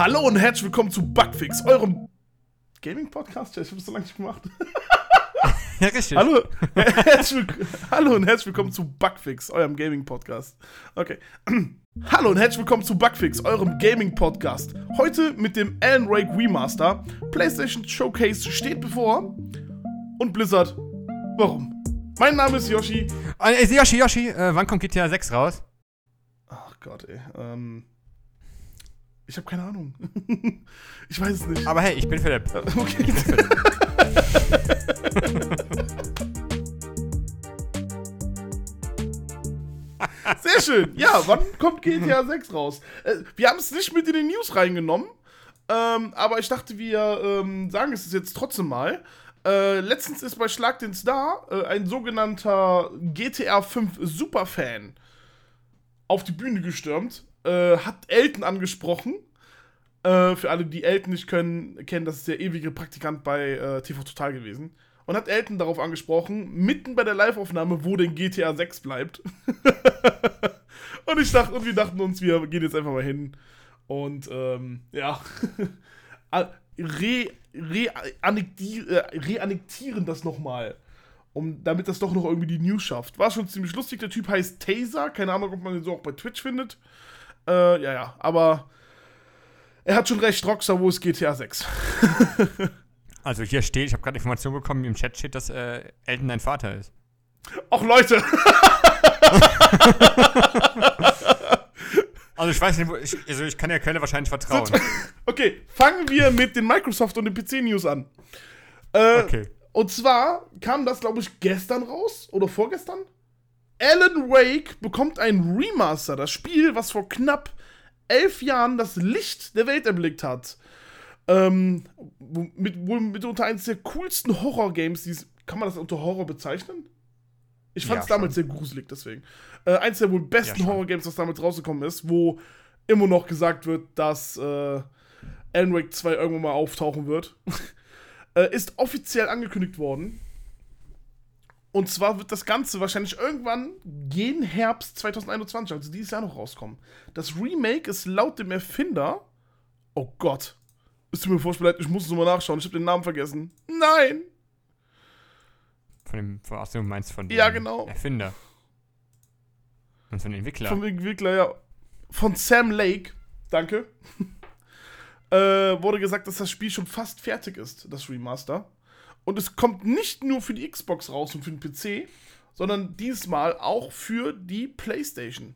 Hallo und herzlich willkommen zu Bugfix, eurem Gaming-Podcast. Ich habe es so lange nicht gemacht. Ja, richtig. Hallo, Hallo und herzlich willkommen zu Bugfix, eurem Gaming-Podcast. Okay. Hallo und herzlich willkommen zu Bugfix, eurem Gaming-Podcast. Heute mit dem Alan Wake Remaster. PlayStation Showcase steht bevor. Und Blizzard, warum? Mein Name ist Yoshi. Äh, Yoshi, Yoshi, äh, wann kommt GTA 6 raus? Ach Gott, ey. Ähm, ich habe keine Ahnung. ich weiß es nicht. Aber hey, ich bin Philipp. Okay. Sehr schön. Ja, wann kommt GTA 6 raus? Äh, wir haben es nicht mit in die News reingenommen, ähm, aber ich dachte, wir ähm, sagen es jetzt trotzdem mal. Äh, letztens ist bei Schlag den Star äh, ein sogenannter GTA 5 Superfan auf die Bühne gestürmt, äh, hat Elton angesprochen. Äh, für alle, die Elton nicht können, kennen, das ist der ewige Praktikant bei äh, TV Total gewesen. Und hat Elton darauf angesprochen, mitten bei der Live-Aufnahme, wo denn GTA 6 bleibt. und ich dachte, und wir dachten uns, wir gehen jetzt einfach mal hin und ähm, ja, re, re, äh, reannektieren das nochmal. Um, damit das doch noch irgendwie die News schafft. War schon ziemlich lustig. Der Typ heißt Taser. Keine Ahnung, ob man den so auch bei Twitch findet. Äh, ja, ja. Aber er hat schon recht. Rockstar, wo ist GTA 6? Also hier steht, ich habe gerade Information bekommen, im Chat steht, dass äh, Elton dein Vater ist. Och, Leute. Also ich weiß nicht, wo ich, also ich kann der Quelle wahrscheinlich vertrauen. Okay, fangen wir mit den Microsoft und den PC-News an. Äh, Okay. Und zwar kam das, glaube ich, gestern raus oder vorgestern. Alan Wake bekommt ein Remaster, das Spiel, was vor knapp elf Jahren das Licht der Welt erblickt hat. Ähm, mit, wohl mitunter eines der coolsten Horror-Games, kann man das unter Horror bezeichnen? Ich fand es Ja, damals sehr gruselig, deswegen. Äh, eins der wohl besten Ja. Horror-Games, das damals rausgekommen ist, wo immer noch gesagt wird, dass äh, Alan Wake 2 irgendwann mal auftauchen wird. äh, ist offiziell angekündigt worden. Und zwar wird das Ganze wahrscheinlich irgendwann gen Herbst 2021, also dieses Jahr noch rauskommen. Das Remake ist laut dem Erfinder. Oh Gott. Es tut mir furchtbar leid, ich muss es nochmal nachschauen. Ich habe den Namen vergessen. Nein! Von dem, von, achso, du meinst von dem Ja, genau. Erfinder. Und von dem Entwickler. Vom Entwickler, ja. Von Sam Lake. Danke. äh, wurde gesagt, dass das Spiel schon fast fertig ist, das Remaster. Und es kommt nicht nur für die Xbox raus und für den PC, sondern diesmal auch für die PlayStation.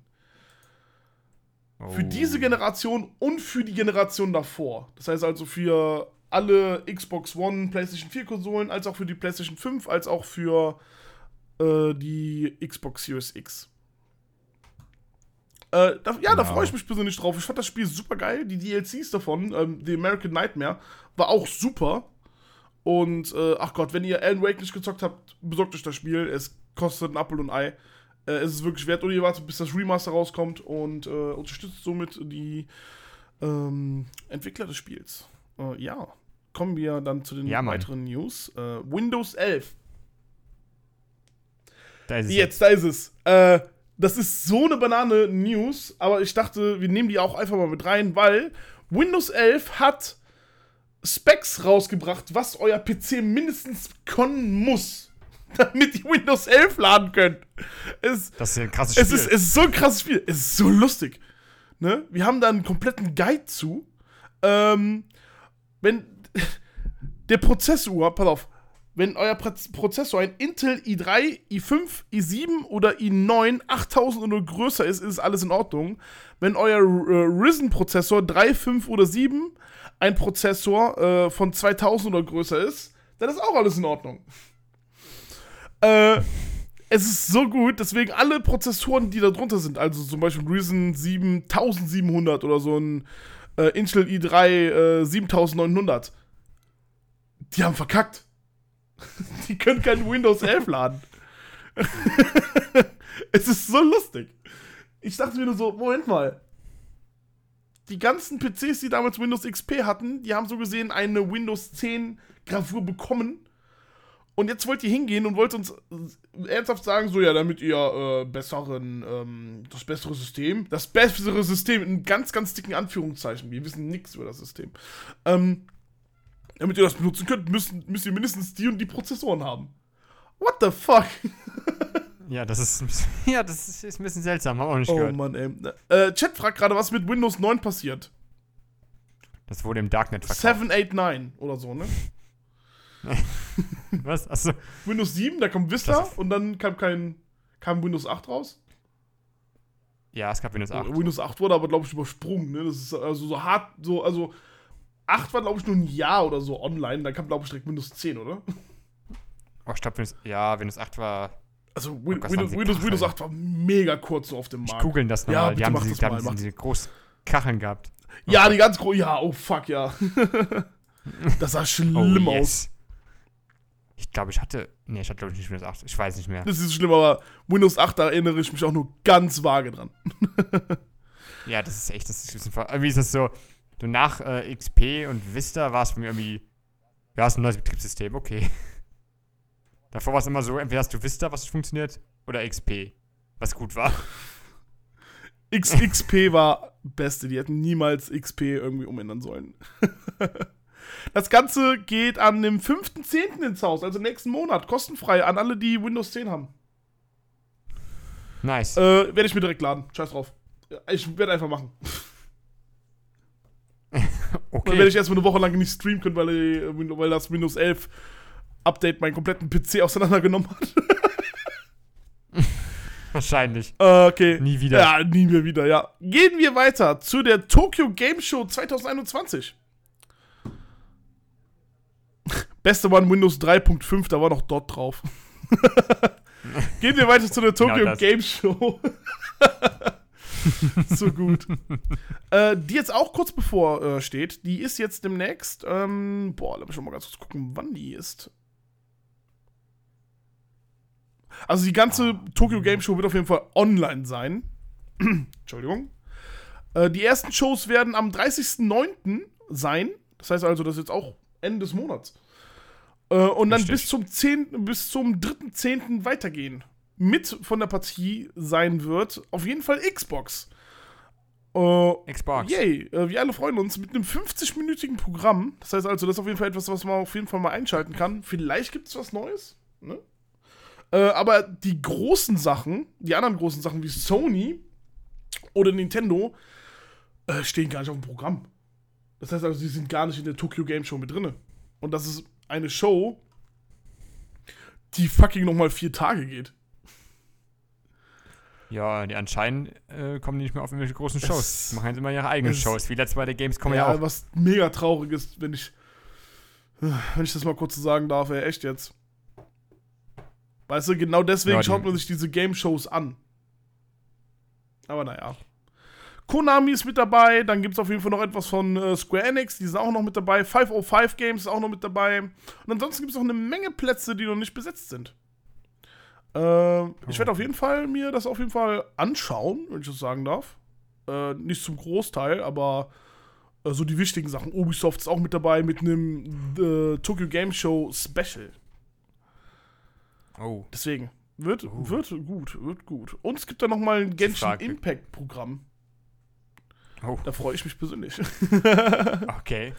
Für Oh. diese Generation und für die Generation davor. Das heißt also für alle Xbox One, PlayStation 4 Konsolen, als auch für die PlayStation 5, als auch für äh, die Xbox Series X. Äh, da, ja, da Genau. freue ich mich persönlich drauf. Ich fand das Spiel super geil. Die DLCs davon, ähm, The American Nightmare, war auch super. Und, äh, ach Gott, wenn ihr Alan Wake nicht gezockt habt, besorgt euch das Spiel. Es kostet ein Apfel und ein Ei. Äh, es ist wirklich wert. Und ihr wartet, bis das Remaster rauskommt und äh, unterstützt somit die ähm, Entwickler des Spiels. Äh, ja, kommen wir dann zu den Ja, weiteren News. Äh, Windows 11. Da ist es Jetzt, da ist es. Äh, das ist so eine Banane News, aber ich dachte, wir nehmen die auch einfach mal mit rein, weil Windows 11 hat Specs rausgebracht, was euer PC mindestens können muss, damit ihr Windows 11 laden könnt. Es, Das ist ja ein krasses es, Spiel. ist, es ist so ein krasses Spiel. Es ist so lustig. Ne? Wir haben da einen kompletten Guide zu. Ähm, wenn der Prozessor, pass auf, wenn euer Proz- Prozessor ein Intel i3, i5, i7 oder i9 8000 oder größer ist, ist alles in Ordnung. Wenn euer äh, Ryzen-Prozessor 3, 5 oder 7 ein Prozessor äh, von 2000 oder größer ist, dann ist auch alles in Ordnung. Äh, es ist so gut, deswegen alle Prozessoren, die da drunter sind, also zum Beispiel Ryzen 7700 oder so ein äh, Intel i3 äh, 7900, die haben verkackt. Die können kein Windows 11 laden. es ist so lustig. Ich dachte mir nur so, Moment mal. Die ganzen PCs, die damals Windows XP hatten, die haben so gesehen eine Windows 10 Gravur bekommen. Und jetzt wollt ihr hingehen und wollt uns äh, ernsthaft sagen, so ja, damit ihr äh, besseren, ähm, das bessere System, das bessere System in ganz, ganz dicken Anführungszeichen, wir wissen nichts über das System, ähm, damit ihr das benutzen könnt, müsst, müsst ihr mindestens die und die Prozessoren haben. What the fuck? Ja, das ist, ein bisschen- ja, das ist, ist ein bisschen seltsam, haben wir auch nicht Oh gehört. Mann, ey. Äh, Chat fragt gerade, was mit Windows 9 passiert. Das wurde im Darknet verkauft. 789 oder so, ne? Was? Achso. Windows 7, da kommt Vista und dann kam kein kam Windows 8 raus. Ja, es gab Windows 8. Windows 8 wurde aber, glaube ich, übersprungen. Ne? Das ist also so hart, so, also 8 war, glaube ich, nur ein Jahr oder so online. Dann kam, glaube ich, direkt Windows 10, oder? Oh, ich glaube, Windows, ja, Windows 8 war. Also Win Gott, Windows, Windows. Windows 8 war mega kurz so auf dem Ich Markt. googeln das Ja, nochmal. bitte die haben diese, haben diese, großen Kacheln gehabt. Ja, die ganz groß. Ja, oh fuck, ja. das sah schlimm oh, aus. yes. Ich glaube, ich hatte. Nee, ich hatte, glaube ich, nicht Windows 8. Ich weiß nicht mehr. Das ist schlimm, aber Windows 8, da erinnere ich mich auch nur ganz vage dran. Ja, das ist echt. Das ist, ein bisschen- irgendwie ist das so. So nach äh, XP und Vista war es für mich irgendwie. Ja, ist ein neues Betriebssystem, okay. Davor war es immer so: entweder hast du Vista, was funktioniert, oder XP, was gut war. XXP war beste, die hätten niemals XP irgendwie umändern sollen. Das Ganze geht an dem 5.10. ins Haus, also nächsten Monat, kostenfrei an alle, die Windows 10 haben. Nice. Äh, werde ich mir direkt laden. Scheiß drauf. Ich werde einfach machen. Dann werde okay. ich erstmal eine Woche lang nicht streamen können, weil, äh, weil das Windows 11 Update meinen kompletten PC auseinandergenommen hat. Wahrscheinlich. Äh, okay. Nie wieder. Ja, nie mehr wieder, ja. Gehen wir weiter zu der Tokyo Game Show 2021. Beste war ein Windows 3.5, da war noch dort drauf. Gehen wir weiter zu der Tokyo Genau. Game Show. so gut. äh, die jetzt auch kurz bevor äh, steht, die ist jetzt demnächst. Ähm, boah, lass mich schon mal ganz kurz gucken, wann die ist. Also die ganze Tokyo Game Show wird auf jeden Fall online sein. Entschuldigung. Äh, die ersten Shows werden am 30.09. sein. Das heißt also, das ist jetzt auch Ende des Monats. Äh, und dann Richtig. bis zum 10., bis zum 3.10. weitergehen. Mit von der Partie sein wird auf jeden Fall Xbox. Äh, Xbox. Yay, äh, wir alle freuen uns mit einem 50-minütigen Programm. Das heißt also, das ist auf jeden Fall etwas, was man auf jeden Fall mal einschalten kann. Vielleicht gibt es was Neues. Ne? Äh, aber die großen Sachen, die anderen großen Sachen wie Sony oder Nintendo, äh, stehen gar nicht auf dem Programm. Das heißt also, sie sind gar nicht in der Tokyo Game Show mit drin. Und das ist eine Show, die fucking nochmal vier Tage geht. Ja, die anscheinend äh, kommen die nicht mehr auf irgendwelche großen Shows. Es- Die machen jetzt immer ihre eigenen Shows, wie letztes bei der Gamescom ja, ja, auch. was mega traurig ist, wenn ich, wenn ich das mal kurz so sagen darf, ey, echt jetzt. Weißt du, genau deswegen Ja, schaut man sich diese Game-Shows an. Aber naja. Konami ist mit dabei, dann gibt es auf jeden Fall noch etwas von äh, Square Enix, die sind auch noch mit dabei. 505 Games ist auch noch mit dabei. Und ansonsten gibt es noch eine Menge Plätze, die noch nicht besetzt sind. Äh, ich werde auf jeden Fall mir das auf jeden Fall anschauen, wenn ich das sagen darf. Äh, nicht zum Großteil, aber äh, so die wichtigen Sachen. Ubisoft ist auch mit dabei mit einem äh, Tokyo Game Show Special. Oh. Deswegen. Wird, wird gut, wird gut. Und es gibt da nochmal ein Genshin. Impact Programm. Oh, Da freue ich mich persönlich. okay.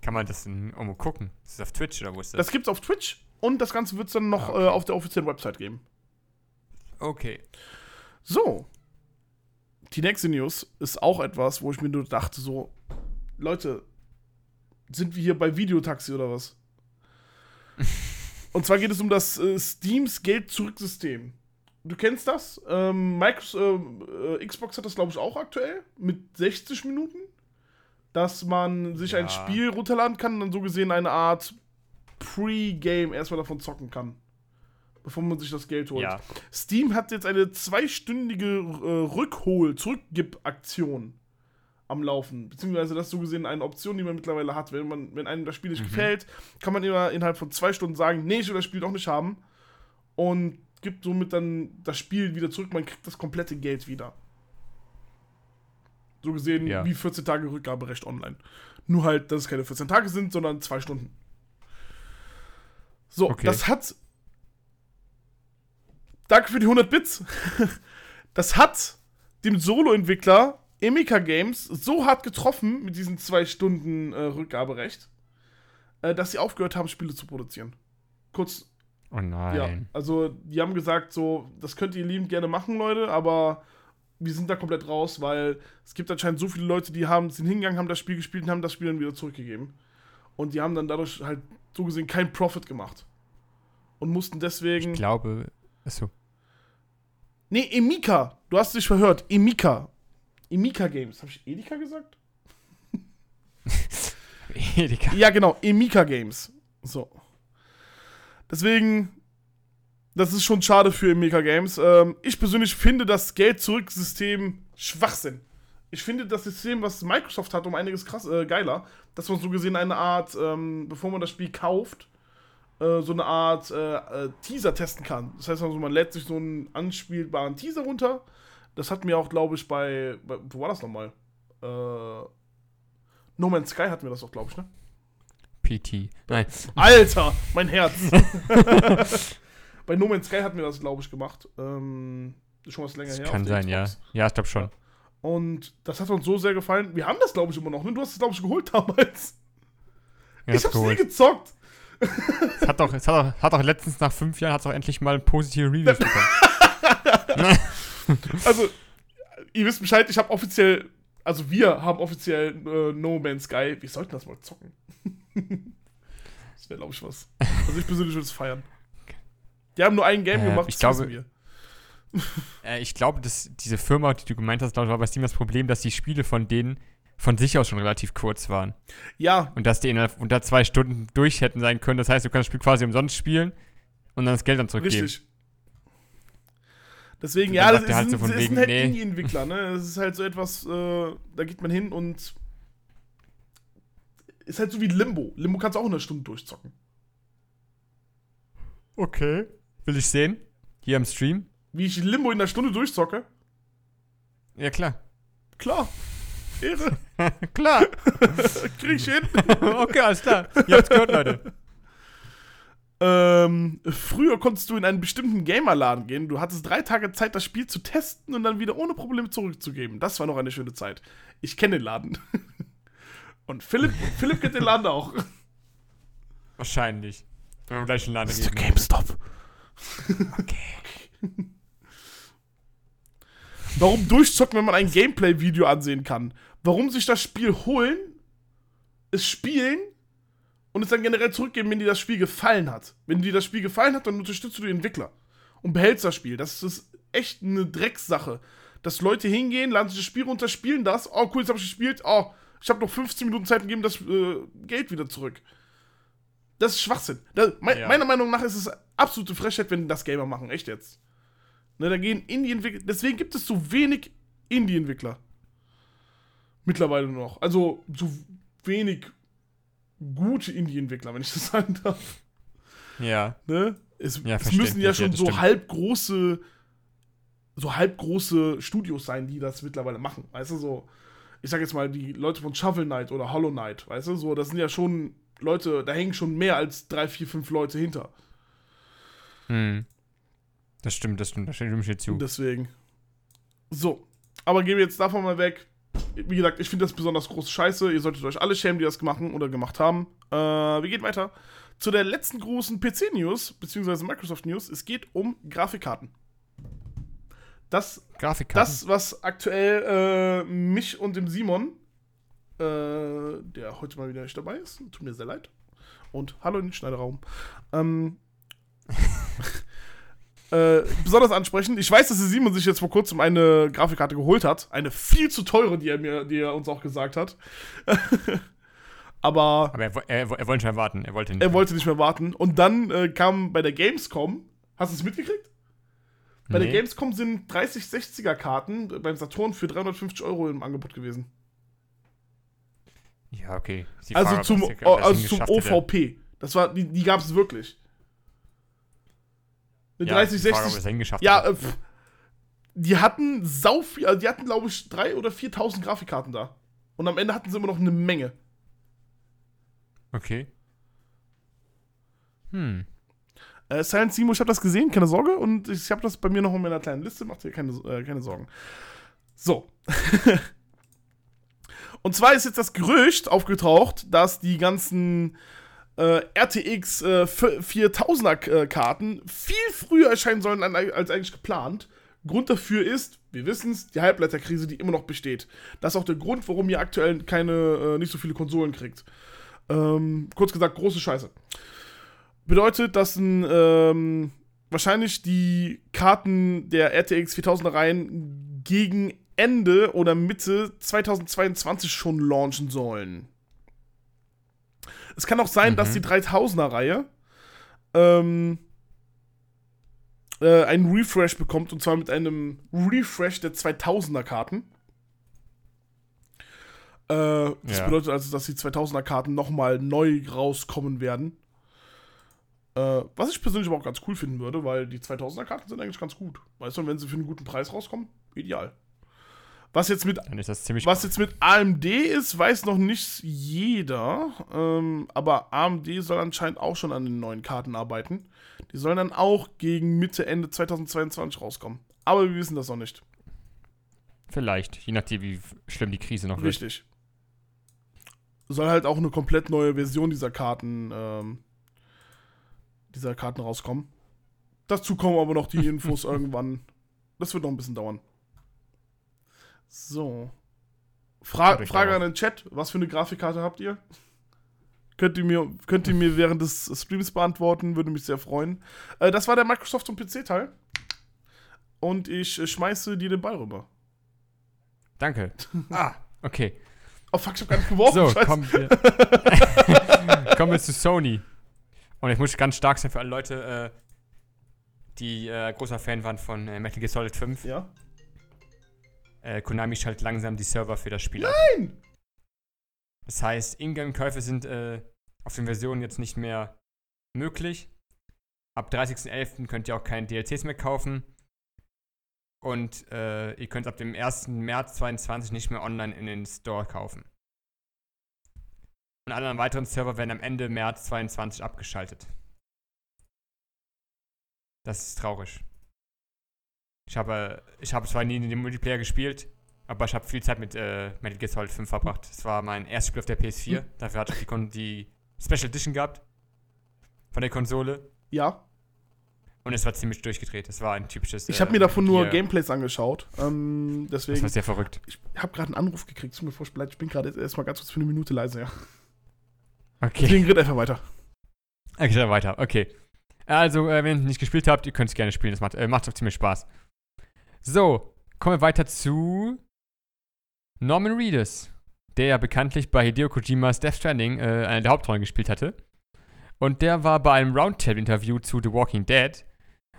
Kann man das denn irgendwo gucken? Ist das auf Twitch oder wo ist das? Das gibt's auf Twitch und das Ganze wird es dann noch Ah, okay. äh, auf der offiziellen Website geben. Okay. So. Die nächste News ist auch etwas, wo ich mir nur dachte, so, Leute, sind wir hier bei Videotaxi oder was? Und zwar geht es um das äh, Steams Geld-Zurück-System. Du kennst das? Ähm, Microsoft, äh, Xbox hat das, glaube ich, auch aktuell mit 60 Minuten, dass man sich ein Ja. Spiel runterladen kann und dann so gesehen eine Art Pre-Game erstmal davon zocken kann, bevor man sich das Geld holt. Ja. Steam hat jetzt eine zweistündige äh, Rückhol-, Zurückgib-Aktion am Laufen. Beziehungsweise das ist so gesehen eine Option, die man mittlerweile hat. Wenn, man, wenn einem das Spiel nicht gefällt, kann man immer innerhalb von zwei Stunden sagen, nee, ich will das Spiel doch nicht haben. Und gibt somit dann das Spiel wieder zurück. Man kriegt das komplette Geld wieder. So gesehen Ja. wie 14 Tage Rückgaberecht online. Nur halt, dass es keine 14 Tage sind, sondern zwei Stunden. So, Okay. das hat. Danke für die 100 Bits. Das hat dem Solo-Entwickler Emika Games so hart getroffen mit diesen zwei Stunden äh, Rückgaberecht, äh, dass sie aufgehört haben, Spiele zu produzieren. Kurz, Oh nein. ja. Also, die haben gesagt, so, das könnt ihr liebend gerne machen, Leute, aber wir sind da komplett raus, weil es gibt anscheinend so viele Leute, die haben sind hingegangen, haben das Spiel gespielt und haben das Spiel dann wieder zurückgegeben. Und die haben dann dadurch halt so gesehen keinen Profit gemacht. Und mussten deswegen. Ich glaube. Achso. Nee, Emika. Du hast dich verhört. Emika. Emika Games. Habe ich Edeka gesagt? Edeka. Ja, genau. Emika Games. So. Deswegen, das ist schon schade für Emika Games. Ähm, ich persönlich finde das Geld-Zurück-System Schwachsinn. Ich finde das System, was Microsoft hat, um einiges krass, äh, geiler. Dass man so gesehen eine Art, ähm, bevor man das Spiel kauft, äh, so eine Art äh, äh, Teaser testen kann. Das heißt also, man lädt sich so einen anspielbaren Teaser runter. Das hatten wir auch, glaube ich, bei, bei. Wo war das nochmal? Äh, no Man's Sky hatten wir das auch, glaube ich, ne? PT. Nein. Alter, mein Herz. Bei No Man's Sky hatten wir das, glaube ich, gemacht. Ähm, ist schon was länger Das her. kann sein, ja. Ja, ich glaube schon. Und das hat uns so sehr gefallen. Wir haben das, glaube ich, immer noch. Ne? Du hast es, glaube ich, geholt damals. Ja, ich hab's nie gezockt. Es hat doch, es hat doch, hat doch letztens nach fünf Jahren hat's doch endlich mal positive Reviews bekommen. Also, ihr wisst Bescheid, ich habe offiziell, also wir haben offiziell äh, No Man's Sky. Wir sollten das mal zocken. das wäre, glaube ich, was. Also ich persönlich würde es feiern. Die haben nur ein Game Äh, gemacht, ich das glaube- wir. Äh, ich glaube, dass diese Firma, die du gemeint hast, glaube ich, war bei Steam das Problem, dass die Spiele von denen von sich aus schon relativ kurz waren. Ja, Und dass die innerhalb unter zwei Stunden durch hätten sein können. Das heißt, du kannst das Spiel quasi umsonst spielen und dann das Geld dann zurückgeben. Richtig. Deswegen, Und ja, dann das er halt so von sind wegen, halt nee. Indie-Entwickler, ne? Das ist halt so etwas, äh, da geht man hin und ist halt so wie Limbo. Limbo kannst du auch in einer Stunde durchzocken. Okay. Will ich sehen? Hier am Stream? Wie ich Limbo in einer Stunde durchzocke? Ja, klar. Klar. Ehre. klar. Krieg ich hin. okay, alles klar. Ihr habt's gehört, Leute. ähm, früher konntest du in einen bestimmten Gamerladen gehen. Du hattest drei Tage Zeit, das Spiel zu testen und dann wieder ohne Probleme zurückzugeben. Das war noch eine schöne Zeit. Ich kenne den Laden. und Philipp, Philipp kennt den Laden auch. Wahrscheinlich. Wenn wir gleich einen Laden reden. GameStop. Okay. Warum durchzocken, wenn man ein Gameplay-Video ansehen kann? Warum sich das Spiel holen, es spielen und es dann generell zurückgeben, wenn dir das Spiel gefallen hat? Wenn dir das Spiel gefallen hat, dann unterstützt du den Entwickler und behältst das Spiel. Das ist echt eine Dreckssache. Dass Leute hingehen, laden sich das Spiel runter, spielen das. Oh, cool, jetzt habe ich gespielt. Oh, ich habe noch 15 Minuten Zeit gegeben, das äh, Geld wieder zurück. Das ist Schwachsinn. Das, me Ja. Meiner Meinung nach ist es absolute Frechheit, wenn das Gamer machen. Echt jetzt. Ne, da gehen Indie-Entwickler. Deswegen gibt es so wenig Indie-Entwickler. Mittlerweile noch. Also so wenig gute Indie-Entwickler, wenn ich das sagen darf. Ja. Ne? Es, Ja, es müssen ja ja, schon das so stimmt. halbgroße, so halbgroße Studios sein, die das mittlerweile machen. Weißt du, so, ich sag jetzt mal, die Leute von Shovel Knight oder Hollow Knight, weißt du, so, das sind ja schon Leute, da hängen schon mehr als drei, vier, fünf Leute hinter. Hm. Das stimmt, das stimmt. Da stimme ich dir zu. Deswegen. So. Aber gehen wir jetzt davon mal weg. Wie gesagt, ich finde das besonders große Scheiße. Ihr solltet euch alle schämen, die das gemacht oder gemacht haben. Äh, wir gehen weiter zu der letzten großen PC-News, beziehungsweise Microsoft-News. Es geht um Grafikkarten. Das, Grafikkarten. das was aktuell äh, mich und dem Simon, äh, der heute mal wieder nicht dabei ist, tut mir sehr leid. Und hallo in den Schneiderraum. Ähm, äh, besonders ansprechen. Ich weiß, dass der Simon sich jetzt vor kurzem eine Grafikkarte geholt hat. Eine viel zu teure, die er mir, die er uns auch gesagt hat. Aber Aber er, er, er wollte schon warten. Er wollte nicht. er wollte nicht mehr warten. Und dann äh, kam bei der Gamescom, hast du es mitgekriegt? Bei der Nee. Gamescom sind 30, 60er Karten beim Saturn für 350 Euro im Angebot gewesen. Ja, okay. Die Also Frage, zum, der- also zum. OVP. Das war, die, die gab es wirklich. Eine Ja, 30, die Frage, ob 60. es hingeschafft Ja, äh, pff, die hatten sau viel, also die hatten glaube ich 3.000 oder 4.000 Grafikkarten da. Und am Ende hatten sie immer noch eine Menge. Okay. Hm. Äh, Silent Simo, ich habe das gesehen, keine Sorge. Und ich habe das bei mir noch in meiner kleinen Liste, macht dir keine, äh, keine Sorgen. So. und zwar ist jetzt das Gerücht aufgetaucht, dass die ganzen äh, RTX äh, 4000er äh, Karten viel früher erscheinen sollen als eigentlich geplant. Grund dafür ist, wir wissen es, die Halbleiterkrise, die immer noch besteht. Das ist auch der Grund, warum ihr aktuell keine, äh, nicht so viele Konsolen kriegt. Ähm, kurz gesagt, große Scheiße. Bedeutet, dass ein, ähm, wahrscheinlich die Karten der RTX 4000er Reihen gegen Ende oder Mitte 2022 schon launchen sollen. Es kann auch sein, mhm. dass die 3000er Reihe ähm, äh, einen Refresh bekommt und zwar mit einem Refresh der 2000er Karten. Äh, das ja. bedeutet also, dass die 2000er Karten nochmal neu rauskommen werden. Äh, was ich persönlich aber auch ganz cool finden würde, weil die 2000er Karten sind eigentlich ganz gut. Weißt du, und wenn sie für einen guten Preis rauskommen, ideal. Was jetzt mit, was jetzt mit AMD ist, weiß noch nicht jeder. Ähm, aber AMD soll anscheinend auch schon an den neuen Karten arbeiten. Die sollen dann auch gegen Mitte, Ende 2022 rauskommen. Aber wir wissen das noch nicht. Vielleicht, je nachdem, wie schlimm die Krise noch wird. Richtig. Soll halt auch eine komplett neue Version dieser Karten, ähm, dieser Karten rauskommen. Dazu kommen aber noch die Infos irgendwann. Das wird noch ein bisschen dauern. So. Fra Frage an den Chat: Was für eine Grafikkarte habt ihr? Könnt ihr, mir, könnt ihr mir während des Streams beantworten, würde mich sehr freuen. Äh, das war der Microsoft und PC-Teil. Und ich äh, schmeiße dir den Ball rüber. Danke. Ah, okay. Oh fuck, ich hab gar nicht geworfen. So, kommen wir, kommen wir zu Sony. Und ich muss ganz stark sein für alle Leute, äh, die äh, großer Fan waren von äh, Metal Gear Solid 5. Ja äh, Konami schaltet langsam die Server für das Spiel Nein! Ab. Das heißt, Ingame-Käufe sind äh, auf den Versionen jetzt nicht mehr möglich. Ab 30.11. könnt ihr auch keine DLCs mehr kaufen. Und äh, ihr könnt ab dem 1. März 2022 nicht mehr online in den Store kaufen. Und alle weiteren Server werden am Ende März 2022 abgeschaltet. Das ist traurig. Ich habe, ich habe zwar nie in dem Multiplayer gespielt, aber ich habe viel Zeit mit äh, Metal Gear Solid 5 verbracht. Das war mein erstes Spiel auf der PS4. Hm. Dafür hatte ich die, die Special Edition gehabt. Von der Konsole. Ja. Und es war ziemlich durchgedreht. Es war ein typisches. Ich habe äh, mir davon nur Gameplays angeschaut. Ähm, deswegen. Das war sehr verrückt. Ich habe gerade einen Anruf gekriegt. Tut mir vorstellen, ich bin gerade erstmal ganz kurz für eine Minute leise, ja. Okay. Deswegen red einfach weiter. Okay, weiter. Okay. Also, äh, wenn ihr nicht gespielt habt, ihr könnt es gerne spielen. Das macht, äh, macht auch ziemlich Spaß. So, kommen wir weiter zu Norman Reedus, der ja bekanntlich bei Hideo Kojimas Death Stranding äh, eine der Hauptrollen gespielt hatte. Und der war bei einem Roundtable-Interview zu The Walking Dead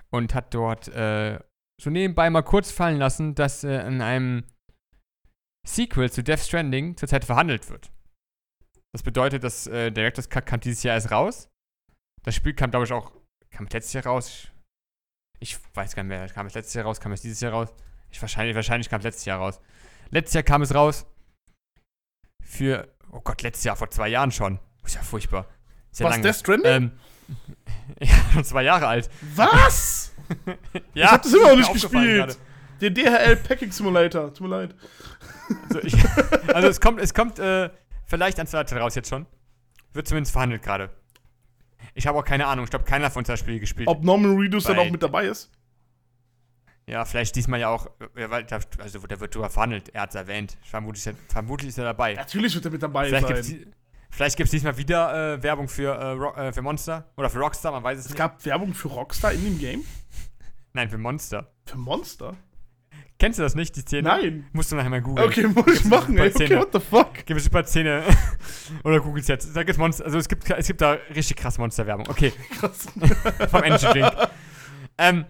und hat dort äh, so nebenbei mal kurz fallen lassen, dass äh, in einem Sequel zu Death Stranding zurzeit verhandelt wird. Das bedeutet, dass äh, Director's Cut kam dieses Jahr erst raus. Das Spiel kam, glaube ich, auch kam letztes Jahr raus. Ich weiß gar nicht mehr, kam es letztes Jahr raus, kam es dieses Jahr raus? Ich, wahrscheinlich, wahrscheinlich kam es letztes Jahr raus. Letztes Jahr kam es raus. Für, oh Gott, letztes Jahr, vor zwei Jahren schon. Ist ja furchtbar. Ist ja Was, lange. Death Stranding? Ähm, ja, schon zwei Jahre alt. Was? ja, ich hab das immer noch nicht gespielt. Der DHL Packing Simulator, tut mir leid. Also, ich, also es kommt, es kommt äh, vielleicht an zwei raus jetzt schon. Wird zumindest verhandelt gerade. Ich habe auch keine Ahnung. Ich glaube, keiner von uns hat das Spiel gespielt. Ob Norman Reedus dann auch mit dabei ist? Ja, vielleicht diesmal ja auch, also der wird drüber verhandelt, er hat es erwähnt. Vermutlich, vermutlich, ist er dabei. Natürlich wird er mit dabei vielleicht sein. Gibt's, vielleicht gibt es diesmal wieder äh, Werbung für, äh, äh, für Monster oder für Rockstar, man weiß es, es nicht. Es gab Werbung für Rockstar in dem Game? Nein, für Monster. Für Monster? Kennst du das nicht, die Szene? Nein. Musst du nachher mal googeln. Okay, muss ich machen, ey. Okay, what the fuck? Gib es super Szene. Oder googelst jetzt. Da gibt's Monster, also es gibt, es gibt da richtig krass Monsterwerbung. Okay. Krass. Vom Engine Drink. ähm,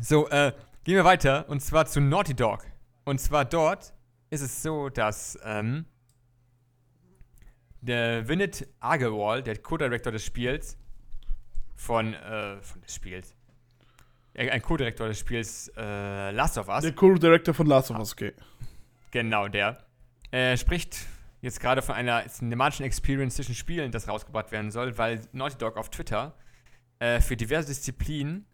so, äh, gehen wir weiter. Und zwar zu Naughty Dog. Und zwar dort ist es so, dass, ähm, der Vinnet Agarwal, der Co-Director des Spiels, von, äh, von des Spiels, ein Co-Direktor des Spiels äh, Last of Us. Der Co-Director von Last of Us, okay. Genau, der. Er spricht jetzt gerade von einer cinematischen Experience zwischen Spielen, das rausgebracht werden soll, weil Naughty Dog auf Twitter äh, für diverse Disziplinen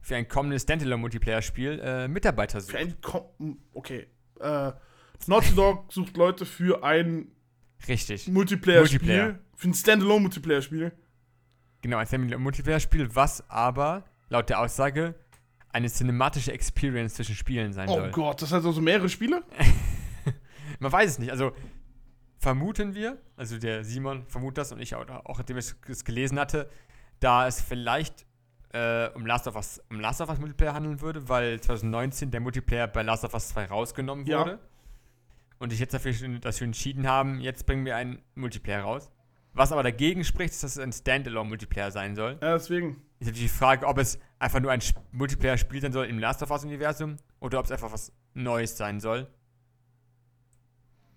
für ein kommendes Standalone-Multiplayer-Spiel äh, Mitarbeiter sucht. Für ein Kom okay. Äh, Naughty Dog sucht Leute für ein Richtig. Multiplayer-Spiel. Multiplayer. Für ein Standalone-Multiplayer-Spiel. Genau, ein Standalone-Multiplayer-Spiel, was aber laut der Aussage eine cinematische Experience zwischen Spielen sein Oh soll. Gott, das heißt also mehrere Spiele? Man weiß es nicht. Also vermuten wir, also der Simon vermutet das und ich auch, auch nachdem ich es gelesen hatte, da es vielleicht äh, um Last of Us, um Last of Us Multiplayer handeln würde, weil 2019 der Multiplayer bei Last of Us 2 rausgenommen Ja. wurde. Und ich jetzt dafür, dafür entschieden haben, jetzt bringen wir einen Multiplayer raus. Was aber dagegen spricht, ist, dass es ein Standalone-Multiplayer sein soll. Ja, deswegen. Ist natürlich die Frage, ob es einfach nur ein Sp- Multiplayer-Spiel sein soll im Last of Us-Universum oder ob es einfach was Neues sein soll.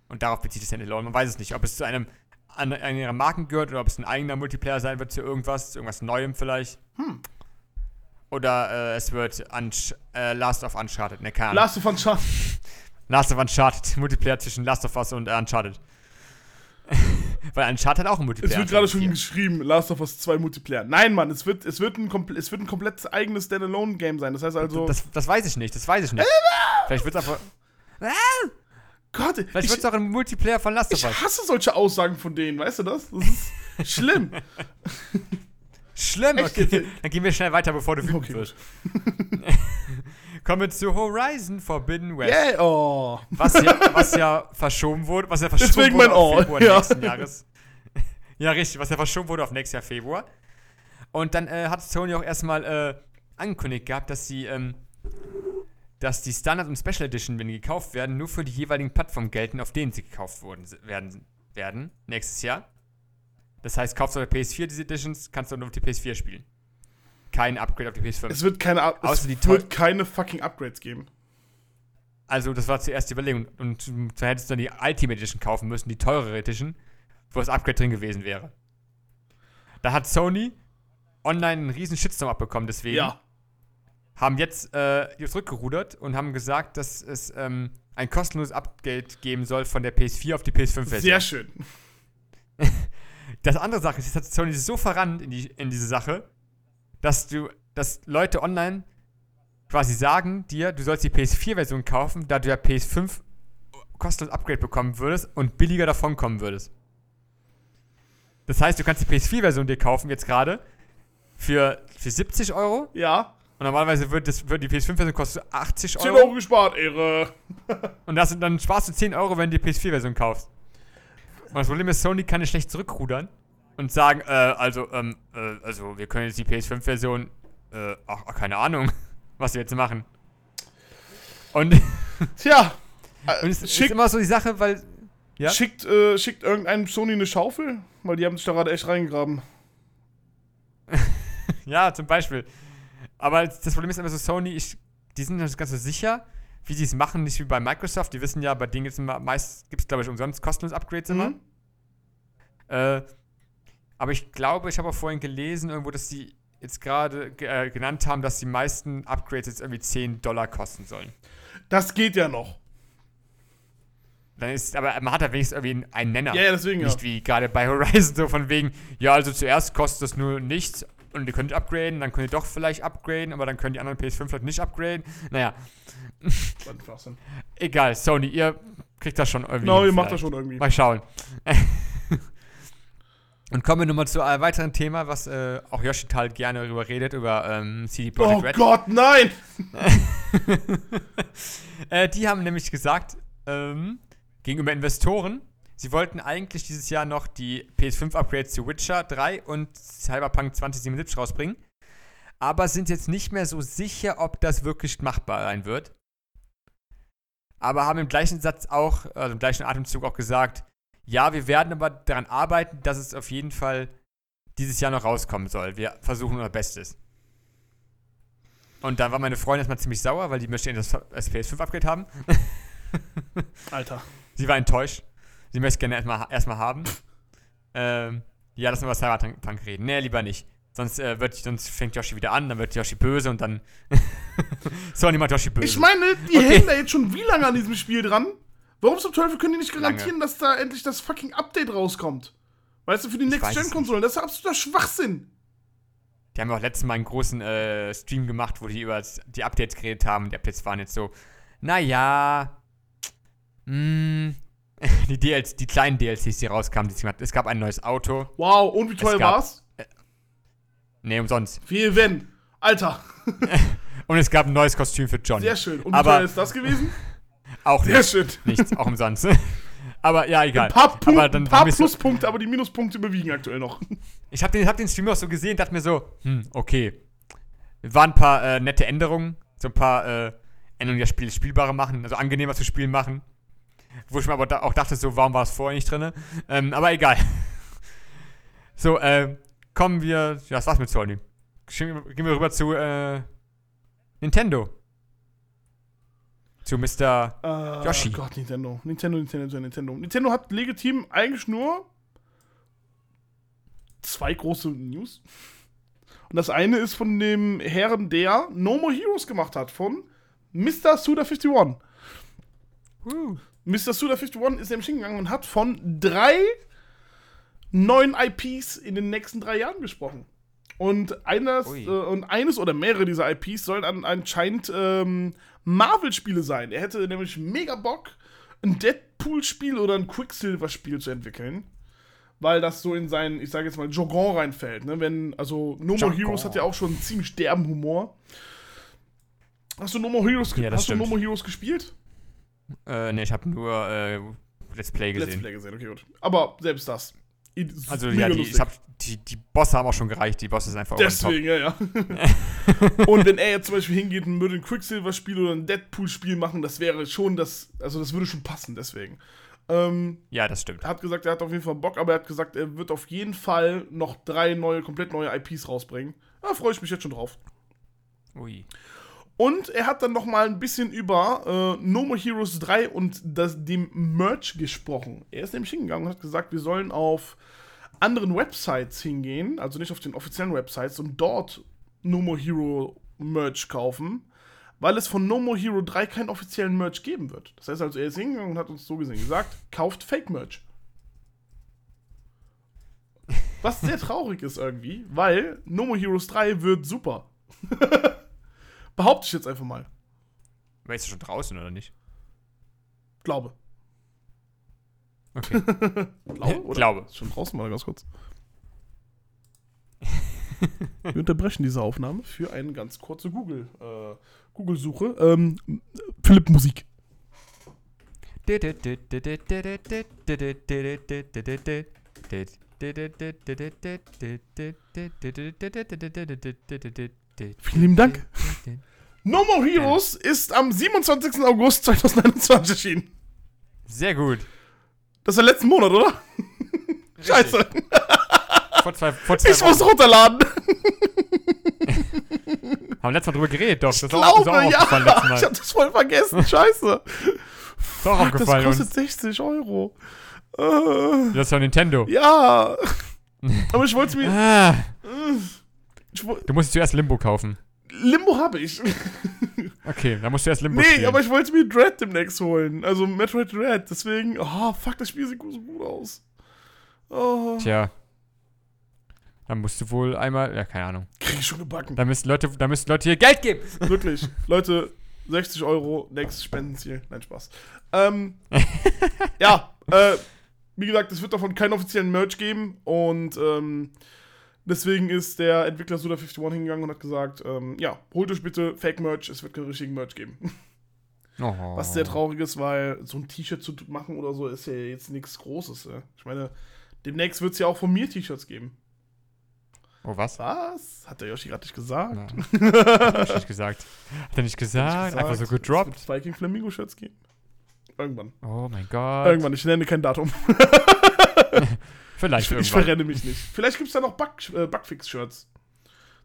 Und darauf bezieht es Standalone. Man weiß es nicht, ob es zu einem an einer ihrer Marken gehört oder ob es ein eigener Multiplayer sein wird zu irgendwas, zu irgendwas Neuem vielleicht. Hm. Oder äh, es wird äh, Last of Uncharted, ne, keine. Last of Uncharted. Last of Uncharted, Multiplayer zwischen Last of Us und Uncharted. Weil Uncharted auch ein Multiplayer Es wird gerade schon geschrieben, Last of Us 2 Multiplayer. Nein, Mann, es wird, es wird, ein, komple es wird ein komplett eigenes Standalone-Game sein. Das heißt also. Das, das weiß ich nicht, das weiß ich nicht. Vielleicht wird es einfach. Gott, Vielleicht ich, wird es auch ein Multiplayer von Last of ich Us. hasse solche Aussagen von denen, weißt du das? Das ist schlimm. Schlimm, okay. Dann gehen wir schnell weiter, bevor du wütend Okay, wirst. Kommen wir zu Horizon Forbidden West. Yeah, oh. Was, ja, was ja verschoben wurde, was ja verschoben Deswegen wurde auf Oh, Februar ja. nächsten Jahres. Ja, richtig, was ja verschoben wurde auf nächstes Jahr Februar. Und dann äh, hat Sony auch erstmal äh, angekündigt gehabt, dass sie, ähm, dass die Standard und Special Edition, wenn die gekauft werden, nur für die jeweiligen Plattformen gelten, auf denen sie gekauft wurden, werden, werden nächstes Jahr. Das heißt, kaufst du auf der PS4 diese Editions, kannst du nur auf die PS4 spielen. Kein Upgrade auf die PS5. Es wird keine, Up- es Außer die wird keine fucking Upgrades geben. Also, das war zuerst die Überlegung. Und ähm, da hättest du dann die Ultimate Edition kaufen müssen, die teurere Edition, wo das Upgrade drin gewesen wäre. Da hat Sony online einen riesen Shitstorm abbekommen, deswegen Ja. haben jetzt äh, zurückgerudert und haben gesagt, dass es ähm, ein kostenloses Upgrade geben soll von der PS4 auf die PS5-Version. Sehr schön. Das andere Sache ist, jetzt hat Sony so verrannt in, die, in diese Sache, dass du, dass Leute online quasi sagen dir, du sollst die PS4-Version kaufen, da du ja PS5 kostenlos Upgrade bekommen würdest und billiger davon kommen würdest. Das heißt, du kannst die PS4-Version dir kaufen jetzt gerade für, für 70 Euro Ja. und normalerweise wird, das, wird die PS5-Version kosten 80 10 Euro Euro gespart, Ehre. und das, sind- dann sparst du 10 Euro, wenn du die PS4-Version kaufst. Und das Problem ist, Sony kann nicht schlecht zurückrudern und sagen, äh, also, ähm, äh, also, wir können jetzt die PS5-Version, äh, ach, ach, keine Ahnung, was wir jetzt machen. Und, Tja. und es ist schickt, immer so die Sache, weil, ja? schickt, äh, schickt irgendeinem Sony eine Schaufel? Weil die haben sich da gerade echt reingegraben. ja, zum Beispiel. Aber das Problem ist immer so, Sony, ich, die sind nicht ganz so sicher, wie sie es machen, nicht wie bei Microsoft. Die wissen ja, bei denen gibt's immer, meist gibt es, glaube ich, umsonst kostenlos Upgrades immer. Mhm. Äh, aber ich glaube, ich habe auch vorhin gelesen, irgendwo, dass sie jetzt gerade ge äh, genannt haben, dass die meisten Upgrades jetzt irgendwie 10 Dollar kosten sollen. Das geht ja noch. Dann ist, aber man hat ja wenigstens irgendwie einen Nenner. Ja, ja, deswegen ja. Nicht wie gerade bei Horizon, so von wegen, ja, also zuerst kostet das nur nichts und ihr könnt upgraden, dann könnt ihr doch vielleicht upgraden, aber dann können die anderen PS5 vielleicht nicht upgraden. Naja, egal, Sony, ihr kriegt das schon irgendwie. Genau, ihr hin macht das schon irgendwie. Mal schauen. Und kommen wir nun mal zu einem weiteren Thema, was äh, auch Yoshi halt gerne darüber redet, über ähm, CD Projekt Oh Red. Gott, nein! Äh, die haben nämlich gesagt, ähm, gegenüber Investoren, sie wollten eigentlich dieses Jahr noch die PS5-Upgrades zu Witcher 3 und Cyberpunk 2077 rausbringen, aber sind jetzt nicht mehr so sicher, ob das wirklich machbar sein wird. Aber haben im gleichen Satz auch, also im gleichen Atemzug auch gesagt, ja, wir werden aber daran arbeiten, dass es auf jeden Fall dieses Jahr noch rauskommen soll. Wir versuchen unser Bestes. Und dann war meine Freundin erstmal ziemlich sauer, weil die möchte das, das PS5-Upgrade haben. Alter. Sie war enttäuscht. Sie möchte gerne erstmal erstmal haben. Ähm, ja, lass mal über Cyberpunk reden. Nee, lieber nicht. Sonst, äh, wird, sonst fängt Yoshi wieder an, dann wird Yoshi böse und dann. Sony macht Yoshi böse. Ich meine, die Okay. hängen da jetzt schon wie lange an diesem Spiel dran? Warum zum Teufel können die nicht garantieren, Lange. dass da endlich das fucking Update rauskommt? Weißt du, für die Next-Gen-Konsolen, das ist absoluter Schwachsinn. die haben ja auch letztes Mal einen großen äh, Stream gemacht, wo die über die Updates geredet haben. Die Updates waren jetzt so, naja, mh, die, DLCs, die kleinen DLCs, die rauskamen. Die, es gab ein neues Auto. Wow, und wie teuer Es gab- war's? Nee, umsonst. Wie wenn. Alter, Und es gab ein neues Kostüm für Johnny. sehr schön. Und wie Aber- teuer ist das gewesen? Auch Sehr nicht. schön. Nichts, auch umsonst. aber ja, egal. Ein paar, Punkte, aber ein paar Pluspunkte, aber die Minuspunkte überwiegen aktuell noch. Ich habe den, hab den Stream auch so gesehen, dachte mir so, hm, okay. Waren ein paar äh, nette Änderungen, so ein paar äh, Änderungen, die das Spiel spielbarer machen, also angenehmer zu spielen machen. Wo ich mir aber da auch dachte, so, warum war es vorher nicht drin? Ähm, aber egal. So, äh, kommen wir, ja, was war's mit Sony? Gehen wir gehen wir rüber zu äh, Nintendo. Zu Mr. Äh, Yoshi. Gott, Nintendo. Nintendo, Nintendo, Nintendo. Nintendo hat legitim eigentlich nur zwei große News. Und das eine ist von dem Herren, der No More Heroes gemacht hat, von Mr. Suda51. Uh, Mr. Suda51 ist nämlich hingegangen und hat von drei neuen IPs in den nächsten drei Jahren gesprochen. Und eines, äh, und eines oder mehrere dieser IPs sollen an, anscheinend ähm, Marvel-Spiele sein. Er hätte nämlich mega Bock, ein Deadpool-Spiel oder ein Quicksilver-Spiel zu entwickeln. Weil das so in seinen, ich sage jetzt mal, Jargon reinfällt. Ne? Wenn, also No More Jargon. Heroes hat ja auch schon einen ziemlich derben Humor. Hast du No More Heroes, ge- Ja, hast du No. More Heroes gespielt? äh, ne, ich habe nur äh, Let's Play gesehen. Let's Play gesehen, okay, gut. Aber selbst das. Also ja, die, hab, die, die Bosse haben auch schon gereicht. Die Bosse sind einfach. Deswegen, ja, ja. und wenn er jetzt zum Beispiel hingeht und würde ein Quicksilver-Spiel oder ein Deadpool-Spiel machen, das wäre schon das, also das würde schon passen, deswegen. Ähm, Ja, das stimmt. er hat gesagt, er hat auf jeden Fall Bock, aber er hat gesagt, er wird auf jeden Fall noch drei neue, komplett neue IPs rausbringen. Da freue ich mich jetzt schon drauf. Ui. Und er hat dann noch mal ein bisschen über äh, No More Heroes 3 und das, dem Merch gesprochen. Er ist nämlich hingegangen und hat gesagt, wir sollen auf anderen Websites hingehen, also nicht auf den offiziellen Websites, und dort No More Hero Merch kaufen, weil es von No More Hero 3 keinen offiziellen Merch geben wird. Das heißt also, er ist hingegangen und hat uns so gesehen gesagt, kauft Fake Merch. Was sehr traurig ist irgendwie, weil No More Heroes 3 wird super. Behaupte ich jetzt einfach mal. Ist er schon draußen oder nicht? Glaube. Okay. Glaube? Oder? Glaube. Ist schon draußen mal ganz kurz. Wir unterbrechen diese Aufnahme für eine ganz kurze Google, äh, Google-Suche. Ähm, Philipp Musik. Vielen lieben Dank. No More Heroes ist am 27. August 2021 erschienen. Sehr gut. Das ist der letzte Monat, oder? Scheiße. Vor zwei, vor zwei Ich muss Wochen. runterladen. Haben letztes Mal drüber geredet, doch. Das ist auch, Glaube, auch ja. aufgefallen Ich hab das voll vergessen. Scheiße. Ist auch Fuck, das aufgefallen kostet uns. 60 Euro. Äh, Das ist von Nintendo. ja. Aber ich wollte mir. Ah, Ich, du musst zuerst Limbo kaufen. Limbo habe ich. Okay, dann musst du erst Limbo nee, spielen. aber ich wollte mir Dread demnächst holen. Also Metroid Dread. Deswegen. Oh, fuck, das Spiel sieht so gut aus. Oh. Tja. Dann musst du wohl einmal, ja, keine Ahnung. Krieg ich schon gebacken. Da müssen Leute, da müssen Leute hier Geld geben. Wirklich. Leute, 60 Euro, nächstes Spendenziel. Nein, Spaß. Ähm, ja, äh, wie gesagt, es wird davon keinen offiziellen Merch geben und ähm, deswegen ist der Entwickler Suda51 hingegangen und hat gesagt, ähm, ja, holt euch bitte Fake-Merch, es wird keinen richtigen Merch geben. Oh. Was sehr traurig ist, weil so ein T-Shirt zu machen oder so ist ja jetzt nichts Großes. Ja. Ich meine, demnächst wird es ja auch von mir T-Shirts geben. Oh, was? Was? Hat der Yoshi gerade nicht gesagt? Hat er nicht gesagt. Hat er nicht gesagt? Einfach so Es wird gedroppt. zwei King Flamingo-Shirts geben. Irgendwann. Oh mein Gott. Irgendwann, ich nenne kein Datum. Vielleicht Ich, ich verrenne mich nicht. Vielleicht gibt es da noch Bug, äh, Bugfix-Shirts.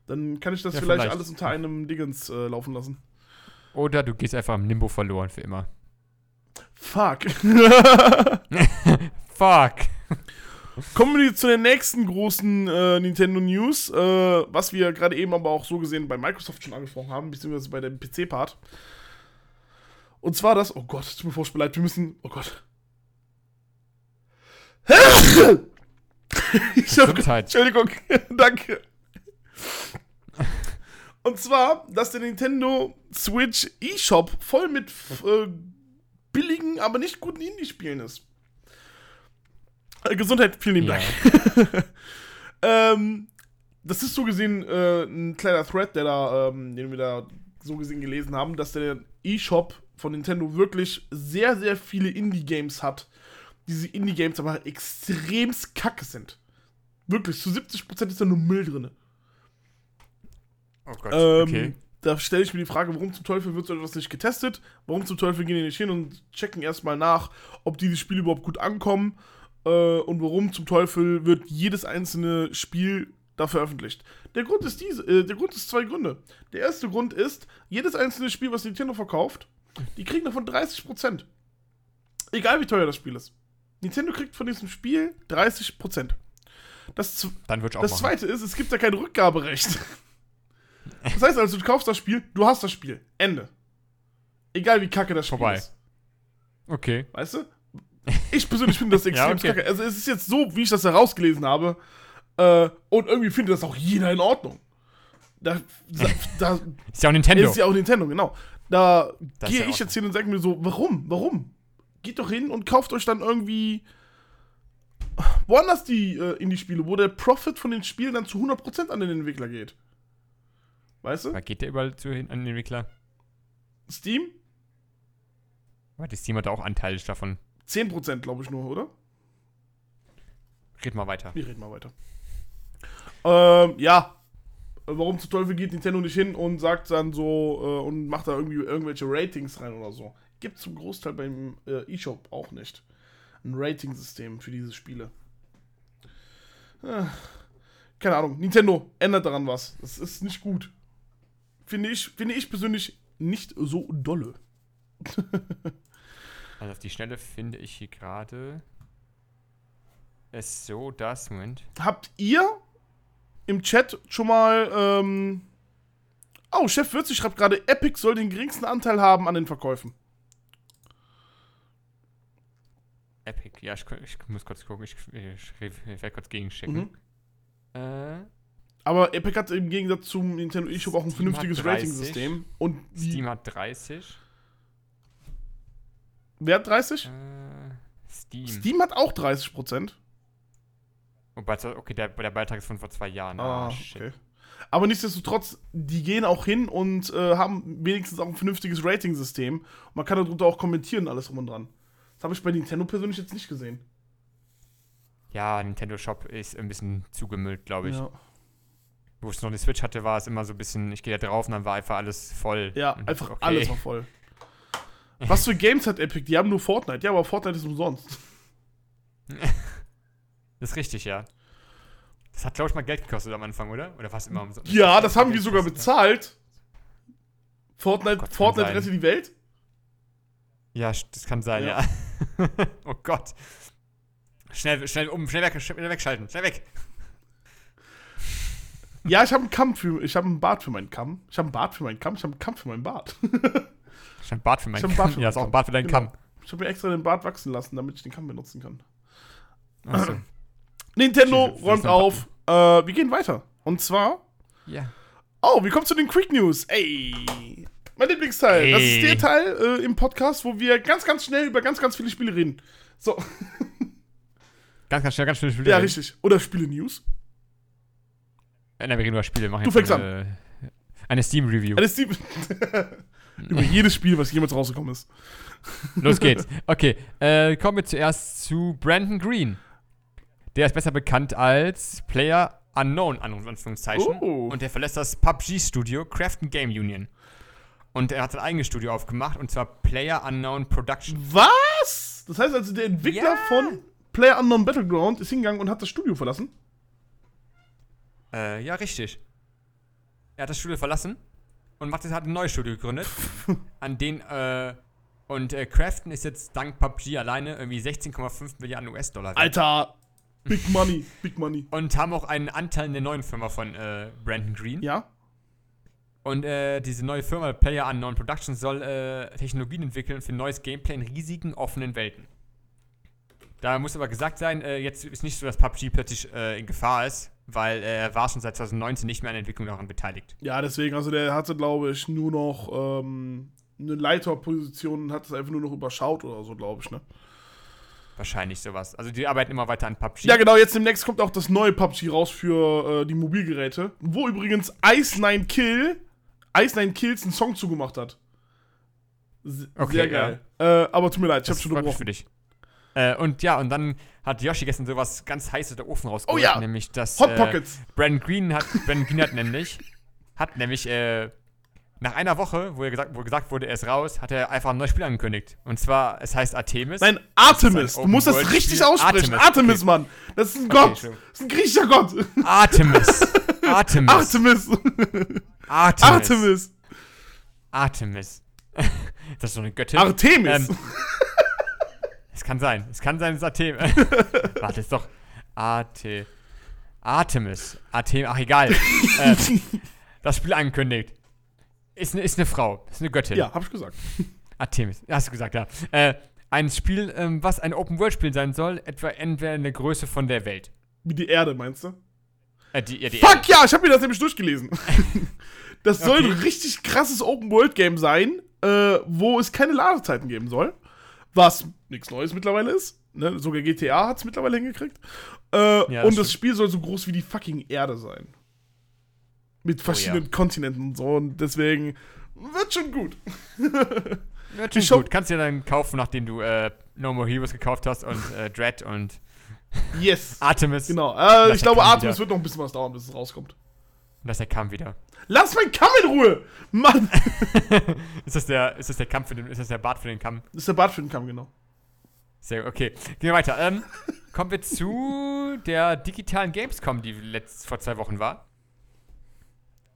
Dann kann ich das Ja, vielleicht, vielleicht. alles unter einem Dingens äh, laufen lassen. Oder du gehst einfach im Nimbo verloren für immer. Fuck. Fuck. Kommen wir zu der nächsten großen äh, Nintendo News, äh, was wir gerade eben aber auch so gesehen bei Microsoft schon angesprochen haben, beziehungsweise bei dem PC-Part. Und zwar das, oh Gott, tut mir furchtbar leid, wir müssen, oh Gott. Ich Gesundheit. Entschuldigung, danke. Und zwar, dass der Nintendo Switch eShop voll mit äh, billigen, aber nicht guten Indie-Spielen ist. Äh, Gesundheit, vielen lieben Ja. Dank. ähm, das ist so gesehen äh, ein kleiner Thread, der da, ähm, den wir da so gesehen gelesen haben, dass der eShop von Nintendo wirklich sehr, sehr viele Indie-Games hat. Diese Indie-Games aber extremst kacke sind. Wirklich, zu 70% ist da nur Müll drin. Oh Gott, Ähm, okay. Da stelle ich mir die Frage, warum zum Teufel wird so etwas nicht getestet? Warum zum Teufel gehen die nicht hin und checken erstmal nach, ob diese Spiele überhaupt gut ankommen? Äh, und warum zum Teufel wird jedes einzelne Spiel da veröffentlicht? Der Grund ist diese, äh, der Grund ist zwei Gründe. Der erste Grund ist, jedes einzelne Spiel, was Nintendo verkauft, die kriegen davon 30%. Egal wie teuer das Spiel ist. Nintendo kriegt von diesem Spiel 30%. Das, Dann ich auch das machen. zweite ist, es gibt ja kein Rückgaberecht. Das heißt also, du kaufst das Spiel, du hast das Spiel. Ende. Egal wie kacke das Spiel Vorbei. ist. Okay. Weißt du? Ich persönlich finde das extrem okay. kacke. Also es ist jetzt so, wie ich das herausgelesen habe. Äh, und irgendwie findet das auch jeder in Ordnung. Da, da, da Ist ja auch Nintendo. ist ja auch Nintendo, genau. Da gehe ja ich jetzt hin und sage mir so, warum? Warum? Geht doch hin und kauft euch dann irgendwie woanders die äh, Indie-Spiele, wo der Profit von den Spielen dann zu 100% an den Entwickler geht. Weißt du? Da geht der überall zu hin an den Entwickler. Steam? Die Steam hat auch Anteile davon. 10% glaube ich nur, oder? Red mal weiter. Wir reden mal weiter. Ähm, ja. Warum zum Teufel geht Nintendo nicht hin und sagt dann so äh, und macht da irgendwie irgendwelche Ratings rein oder so? Gibt zum Großteil beim äh, eShop auch nicht. Ein Rating-System für diese Spiele. Äh, keine Ahnung. Nintendo ändert daran was. Das ist nicht gut. Finde ich, finde ich persönlich nicht so dolle. Also auf die Schnelle finde ich hier gerade es so, dass, Moment. Habt ihr im Chat schon mal. Ähm oh, Chef Würzig schreibt gerade, Epic soll den geringsten Anteil haben an den Verkäufen. Epic. Ja, ich, ich muss kurz gucken. Ich, ich, ich werde kurz gegenchecken. Mhm. Äh, Aber Epic hat im Gegensatz zum Nintendo eShop auch ein Steam vernünftiges hat 30. Rating-System. Und Steam hat 30. wer hat 30? Äh, Steam. Steam hat auch 30%. Wobei, okay, der, der Beitrag ist von vor zwei Jahren. Ah, shit. okay. Aber nichtsdestotrotz, die gehen auch hin und äh, haben wenigstens auch ein vernünftiges Rating-System. Man kann darunter auch kommentieren, alles drum und dran. Das habe ich bei Nintendo persönlich jetzt nicht gesehen. Ja, Nintendo Shop ist ein bisschen zugemüllt, glaube ich. Ja. Wo ich noch eine Switch hatte, war es immer so ein bisschen, ich gehe da drauf und dann war einfach alles voll. Ja, Und einfach okay. alles war voll. Was für Games hat Epic? Die haben nur Fortnite. Ja, aber Fortnite ist umsonst. Das ist richtig, ja. Das hat, glaube ich, mal Geld gekostet am Anfang, oder? Oder war es immer umsonst? Ja, das haben Geld wir sogar bezahlt. Fortnite, Gott, kann Fortnite rettet die Welt? Ja, das kann sein, Ja. ja. oh Gott. Schnell, schnell um, schnell, weg, schnell wegschalten, schnell weg. Ja, ich habe einen Kamm für, ich habe einen Bart für meinen Kamm. Ich habe einen Bart für meinen Kamm. Ich habe einen Kamm für meinen Bart. Ich hab ein Bart für meinen Bart Kamm. für Ja, ist auch ein. Bart für deinen Genau. Kamm. Ich habe mir extra den Bart wachsen lassen, damit ich den Kamm benutzen kann. Achso. Nintendo räumt auf. Äh, wir gehen weiter. Und zwar. Ja. Oh, wir kommen zu den Quick News. Ey. Mein Lieblingsteil. Das ist der Teil äh, im Podcast, wo wir ganz, ganz schnell über ganz, ganz viele Spiele reden. So, Ganz, ganz schnell, ganz schnell Spiele. ja, reden. richtig. Oder Spiele-News. Äh, Nein, wir reden über Spiele. Machen Du fängst eine, eine Steam-Review. Eine Steam. über jedes Spiel, was jemals rausgekommen ist. Los geht's. Okay, äh, kommen wir zuerst zu Brandon Green. Der ist besser bekannt als Player Unknown, an Anführungszeichen. Oh. Und der verlässt das PUBG-Studio Crafton Game Union. Und er hat sein eigenes Studio aufgemacht, und zwar Player Unknown Production. Was? Das heißt also, der Entwickler Ja. von Player Unknown Battleground ist hingegangen und hat das Studio verlassen? Äh, ja, richtig. Er hat das Studio verlassen und macht jetzt, hat ein neues Studio gegründet. an den, äh, und äh, Crafton ist jetzt dank PUBG alleine irgendwie 16,5 Milliarden US-Dollar. Alter, Big Money, Big Money. Und haben auch einen Anteil in der neuen Firma von äh, Brandon Green. Ja? Und äh, diese neue Firma Player Unknown Productions soll äh, Technologien entwickeln für neues Gameplay in riesigen offenen Welten. Da muss aber gesagt sein, äh, jetzt ist nicht so, dass PUBG plötzlich äh, in Gefahr ist, weil äh, er war schon seit 2019 nicht mehr an der Entwicklung daran beteiligt. Ja, deswegen, also der hatte, glaube ich, nur noch ähm, eine Leiterposition und hat es einfach nur noch überschaut oder so, glaube ich, ne? Wahrscheinlich sowas. Also die arbeiten immer weiter an PUBG. Ja, genau, jetzt demnächst kommt auch das neue PUBG raus für äh, die Mobilgeräte, wo übrigens Ice9 Kill, Ice9 Kills einen Song zugemacht hat. S Okay, sehr geil. Äh, aber tut mir leid, ich das hab schon mich für gebrochen. dich. Äh, und ja, und dann hat Yoshi gestern sowas ganz heißes aus der Ofen rausgeholt, Oh ja, nämlich dass Hot äh, Pockets. Brandon Green hat, Brandon Green hat nämlich, hat nämlich äh, nach einer Woche, wo, er gesagt, wo gesagt wurde, er ist raus, hat er einfach ein neues Spiel angekündigt. Und zwar, es heißt Artemis. Nein, Artemis. Das Du musst das richtig aussprechen. Artemis, Artemis, okay. Mann. Das ist ein Okay, Gott. Das ist ein griechischer Gott. Artemis. Artemis. Artemis. Artemis. Artemis. Artemis. das ist so eine Göttin. Artemis. Ähm, es kann sein. Es kann sein, es ist Artemis. Warte, ist doch Arte. Artemis. Artemis. Ach, egal. äh, das Spiel angekündigt. Ist eine ist eine Frau. Ist eine Göttin. ja, hab ich gesagt. Artemis. Hast du gesagt, ja. Äh, ein Spiel, ähm, was ein Open-World-Spiel sein soll, etwa entweder in der Größe von der Welt. Wie die Erde, meinst du? Äh, die, ja, die Fuck ja, ich habe mir das nämlich durchgelesen. das soll Okay. ein richtig krasses Open-World-Game sein, äh, wo es keine Ladezeiten geben soll. Was nichts Neues mittlerweile ist. Ne? Sogar GTA hat es mittlerweile hingekriegt. Äh, Ja, und das das Spiel soll so groß wie die fucking Erde sein. Mit verschiedenen Oh ja. Kontinenten und so. Und deswegen wird schon gut. Wird schon gut. Kannst du dir dann kaufen, nachdem du äh, No More Heroes gekauft hast und äh, Dread und Yes. Artemis. Genau. Äh, ich glaube, Kamm Artemis wieder. wird noch ein bisschen was dauern, bis es rauskommt. Und das der Kampf wieder. Lass meinen Kamm in Ruhe! Mann! ist, das der, ist das der Kampf für den, ist das der Bart für den Kamm? Das ist der Bart für den Kamm, genau. Sehr gut, okay. Gehen wir weiter. Ähm, kommen wir zu der digitalen Gamescom, die letzt, vor zwei Wochen war.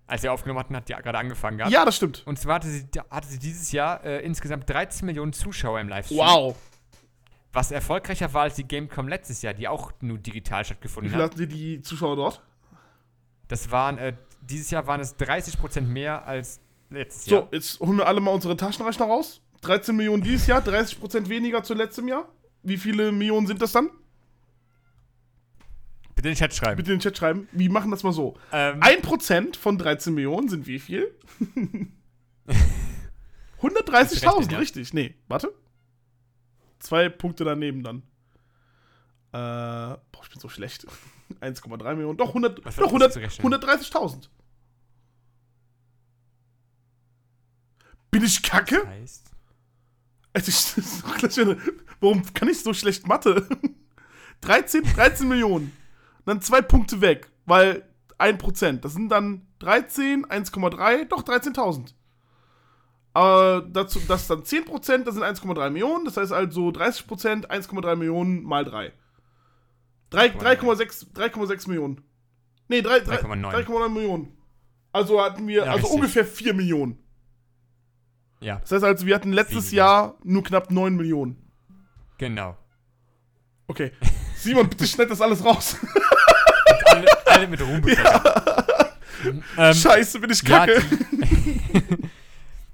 Als wir aufgenommen hatten, hat die gerade angefangen gehabt. Ja, das stimmt. Und zwar hatte sie, hatte sie dieses Jahr äh, insgesamt 13 Millionen Zuschauer im Livestream. Wow. Was erfolgreicher war als die Gamescom letztes Jahr, die auch nur digital Wie stattgefunden viel hat. hatten die, die Zuschauer dort? Das waren, äh, dieses Jahr waren es 30% mehr als letztes So, Jahr. jetzt holen wir alle mal unsere Taschenrechner raus. 13 Millionen dieses Jahr, 30% weniger zu letztem Jahr. Wie viele Millionen sind das dann? Bitte in den Chat schreiben. Bitte in den Chat schreiben. Wir machen das mal so. Ähm, 1% von 13 Millionen sind wie viel? Hast du 130.000, recht, ja. richtig. Nee, warte. Zwei Punkte daneben dann. Äh, boah, ich bin so schlecht. 1,3 Millionen. Doch, 100, Was war doch das 100, zu rechnen? 130.000. Bin ich kacke? heißt, Also ich, das ist warum kann ich so schlecht Mathe? 13, 13 Millionen. Dann zwei Punkte weg, weil 1%. Das sind dann 13, 1,3, doch 13.000. Aber dazu, das ist dann 10%, das sind 1,3 Millionen. Das heißt also 30%, 1,3 Millionen mal 3. 3 3,6 3,6 Millionen. Nee, 3 3 3,9. 3,9 Millionen. Also hatten wir, Ja, also richtig. ungefähr 4 Millionen. ja, Das heißt also, wir hatten letztes Weniger. Jahr nur knapp 9 Millionen. genau. Okay. Simon, bitte schneid das alles raus. alle, alle mit Ruhm befördert. ähm, Scheiße, bin ich ja, kacke. die-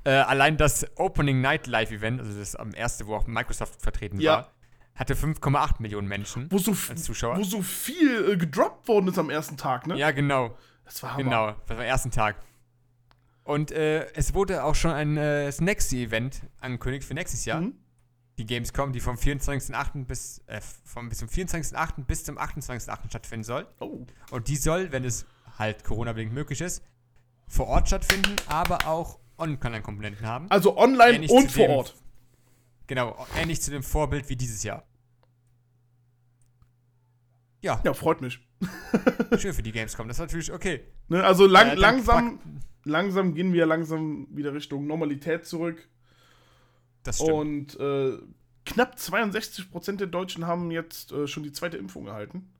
äh, allein das Opening Night Live Event, also das am erste, wo auch Microsoft vertreten Ja. war, hatte 5,8 Millionen Menschen wo, so, als Zuschauer. wo so viel äh, gedroppt worden ist am ersten Tag, ne? ja, genau. Das war Hammer. Genau, das war am ersten Tag. Und äh, es wurde auch schon ein äh, das nächste Event angekündigt für nächstes Jahr. Mhm. Die Gamescom, die vom 24.8. bis, äh, vom, bis zum 24.8. bis zum 28.8. stattfinden soll. Oh. Und die soll, wenn es halt Corona-bedingt möglich ist, vor Ort stattfinden, aber auch Online-Komponenten haben. Also online Ähnlich und vor dem- Ort. Genau, ähnlich zu dem Vorbild wie dieses Jahr. Ja, Ja, freut mich. schön für die Gamescom. Das ist natürlich okay. Ne? Also lang, Äh, langsam, langsam gehen wir langsam wieder Richtung Normalität zurück. Das stimmt. Und äh, knapp 62% der Deutschen haben jetzt äh, schon die zweite Impfung erhalten.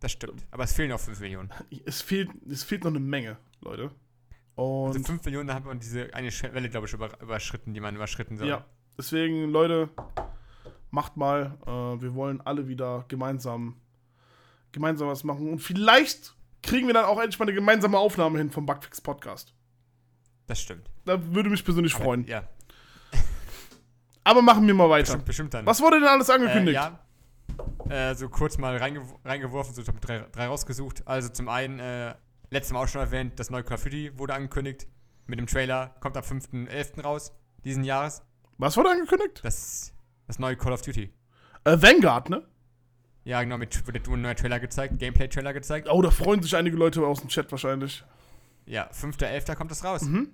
das stimmt. Aber es fehlen noch 5 Millionen. Es fehlt, es fehlt noch eine Menge, Leute. Und Also 5 Millionen, da hat man diese eine Schwelle, glaube ich, über, überschritten, die man überschritten soll. Ja, deswegen, Leute, macht mal. Äh, wir wollen alle wieder gemeinsam, gemeinsam was machen. Und vielleicht kriegen wir dann auch endlich mal eine gemeinsame Aufnahme hin vom Bugfix Podcast. Das stimmt. Da würde mich persönlich Aber, freuen. Ja, Aber machen wir mal weiter. bestimmt, bestimmt dann. Was wurde denn alles Äh, angekündigt? ja. äh, so kurz mal reingew reingeworfen, so ich habe drei, drei rausgesucht. Also zum einen, äh, letztes Mal auch schon erwähnt, das neue Call of Duty wurde angekündigt. Mit dem Trailer kommt am 5.11. raus, diesen Jahres. Was wurde angekündigt? Das, das neue Call of Duty. Äh, Vanguard, ne? Ja, genau, mit wurde ein neuer Trailer gezeigt, Gameplay-Trailer gezeigt. Oh, da freuen sich einige Leute aus dem Chat wahrscheinlich. Ja, 5.11. kommt das raus. Mhm.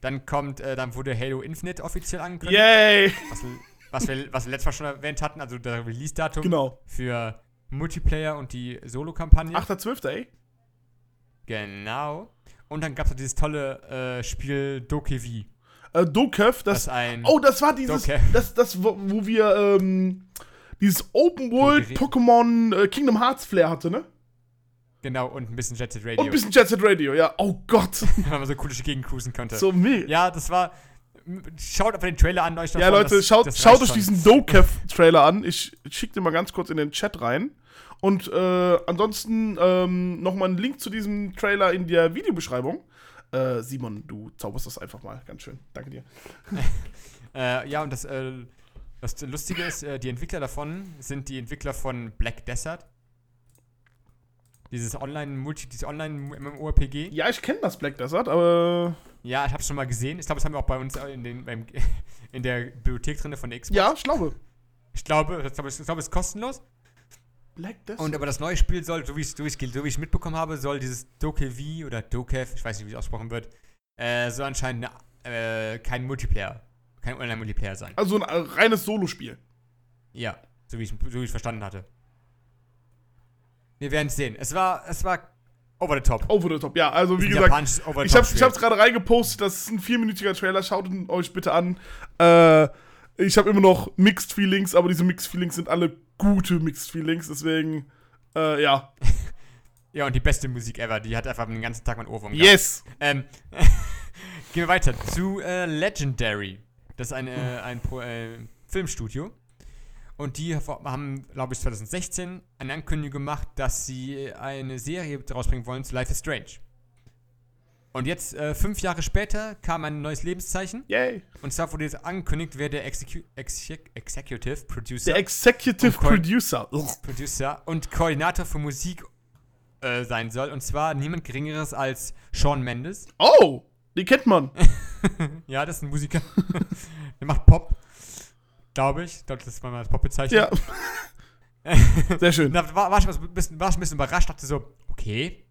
Dann kommt, äh, dann wurde Halo Infinite offiziell angekündigt. Yay! Was, was, wir, was wir letztes Mal schon erwähnt hatten, also das Release-Datum Genau. für Multiplayer und die Solo-Kampagne. 8.12., ey. Genau. Und dann gab es dieses tolle äh, Spiel Dokev. Äh, Dokev, Das das. ein. Oh, das war dieses. Dokev. Das, das, wo wo wir, ähm, dieses Open World Pokémon äh, Kingdom Hearts Flair hatte, ne? Genau, und ein bisschen Jet Set Und Radio. ein bisschen Jet Set Radio, ja. Oh Gott. weil man so cool durch die Gegend cruisen konnte. so meh. Ja, das war. Schaut einfach den Trailer an euch Ja, Leute, das- schaut, das schaut euch diesen Dokev-Trailer an. Ich schicke den mal ganz kurz in den Chat rein. Und äh, ansonsten ähm, nochmal einen Link zu diesem Trailer in der Videobeschreibung. Äh, Simon, du zauberst das einfach mal. Ganz schön. Danke dir. Äh, ja, und das, äh, das Lustige ist, äh, die Entwickler davon sind die Entwickler von Black Desert. Dieses Online-Multi, dieses Online-MMORPG. Ja, ich kenne das Black Desert, aber. Ja, ich hab's schon mal gesehen. Ich glaube, das haben wir auch bei uns in, den, beim, in der Bibliothek drin von der Xbox. Ja, ich glaube. Ich glaube, es ich glaube, es ist kostenlos. Black Desert. Und aber das neue Spiel soll, so wie ich es so wie ich's mitbekommen habe, soll dieses Dokev oder Dokev, ich weiß nicht, wie es ausgesprochen wird, äh, soll anscheinend eine, äh, kein Multiplayer, kein Online-Multiplayer sein. also ein äh, reines Solospiel. Ja, so wie ich so wie ich verstanden hatte. Wir werden es sehen. Es war, es war over the top. Over the top. Ja, also wie gesagt, ich habe ich hab's gerade reingepostet. Das ist ein vierminütiger Trailer. Schaut ihn euch bitte an. Äh, ich habe immer noch Mixed Feelings, aber diese Mixed Feelings sind alle gute Mixed Feelings. Deswegen, äh, ja. Ja, und die beste Musik ever. Die hat einfach den ganzen Tag mein Ohrwurm Yes. Ähm, gehen wir weiter zu äh, Legendary. Das ist ein, äh, ein Pro, äh, Filmstudio. Und die haben, glaube ich, 2016 eine Ankündigung gemacht, dass sie eine Serie rausbringen wollen zu Life is Strange. Und jetzt, äh, fünf Jahre später, kam ein neues Lebenszeichen. Yay. Und zwar wurde jetzt angekündigt, wer der Execu Exec Executive Producer, Der Executive Producer. Producer und Koordinator für Musik äh, sein soll. Und zwar niemand Geringeres als Sean Mendes. Oh, die kennt man. Ja, das ist ein Musiker. Der macht Pop. Glaube ich. Ich glaube, das war mal als Pop bezeichnet. Ja. Sehr schön. Da war, war, ich ein bisschen, war ich ein bisschen überrascht, dachte so, okay.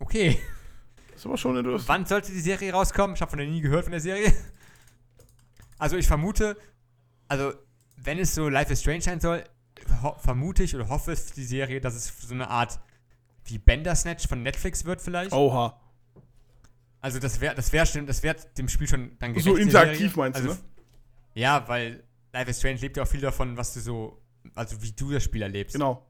Okay. Ist aber schon interessant. Wann sollte die Serie rauskommen? Ich habe von der nie gehört von der Serie. Also ich vermute, also wenn es so Life is Strange sein soll, vermute ich oder hoffe für die Serie, dass es so eine Art wie Bandersnatch von Netflix wird vielleicht. Oha. Also das wäre das wäre das wäre dem Spiel schon dann gerecht. So interaktiv meinst du, also, ne? Ja, weil Life is Strange lebt ja auch viel davon, was du so, also wie du das Spiel erlebst. Genau.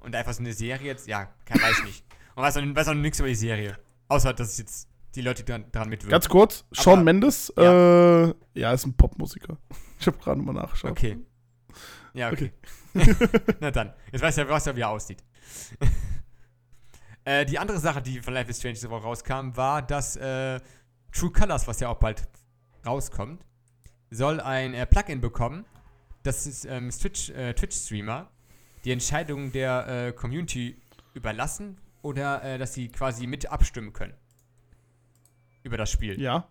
Und einfach so eine Serie jetzt, ja, kann, weiß ich nicht. Und weiß auch, weiß auch nichts über die Serie. Außer, dass jetzt die Leute dran, dran mitwirken. Ganz kurz, Sean Aber- Mendes, ja. äh, ja, ist ein Popmusiker. Ich habe gerade mal nachgeschaut. Okay. Ja, okay. Na dann. Jetzt weißt du ja, wie er aussieht. äh, die andere Sache, die von Life is Strange diese Woche rauskam, war, dass äh, True Colors, was ja auch bald rauskommt, soll ein äh, Plugin bekommen, das ist ähm, Twitch, äh, Twitch-Streamer die Entscheidung der äh, Community überlassen oder äh, dass sie quasi mit abstimmen können über das Spiel. Ja.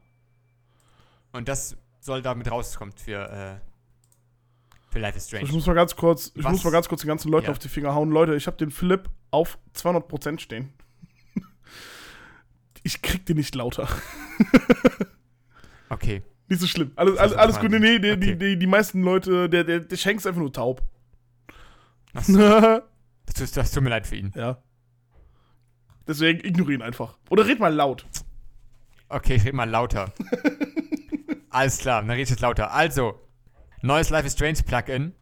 Und das soll damit rauskommen für, äh, für Life is Strange. Ich muss mal ganz kurz, ich Was? muss mal ganz kurz den ganzen Leuten Ja. auf die Finger hauen. Leute, ich habe den Philipp auf 200% stehen. ich krieg den nicht lauter. Okay. Nicht so schlimm. Alles, Das alles, alles gut. Nee, nee, die, Okay. die, die, die meisten Leute, der, der, der Schenk ist einfach nur taub. Ja. das, tut- das tut mir leid für ihn. Deswegen ignoriere ihn einfach. Oder red mal laut. Okay, ich rede mal lauter. Alles klar, dann rede ich jetzt lauter. Also, neues Life is Strange Plugin,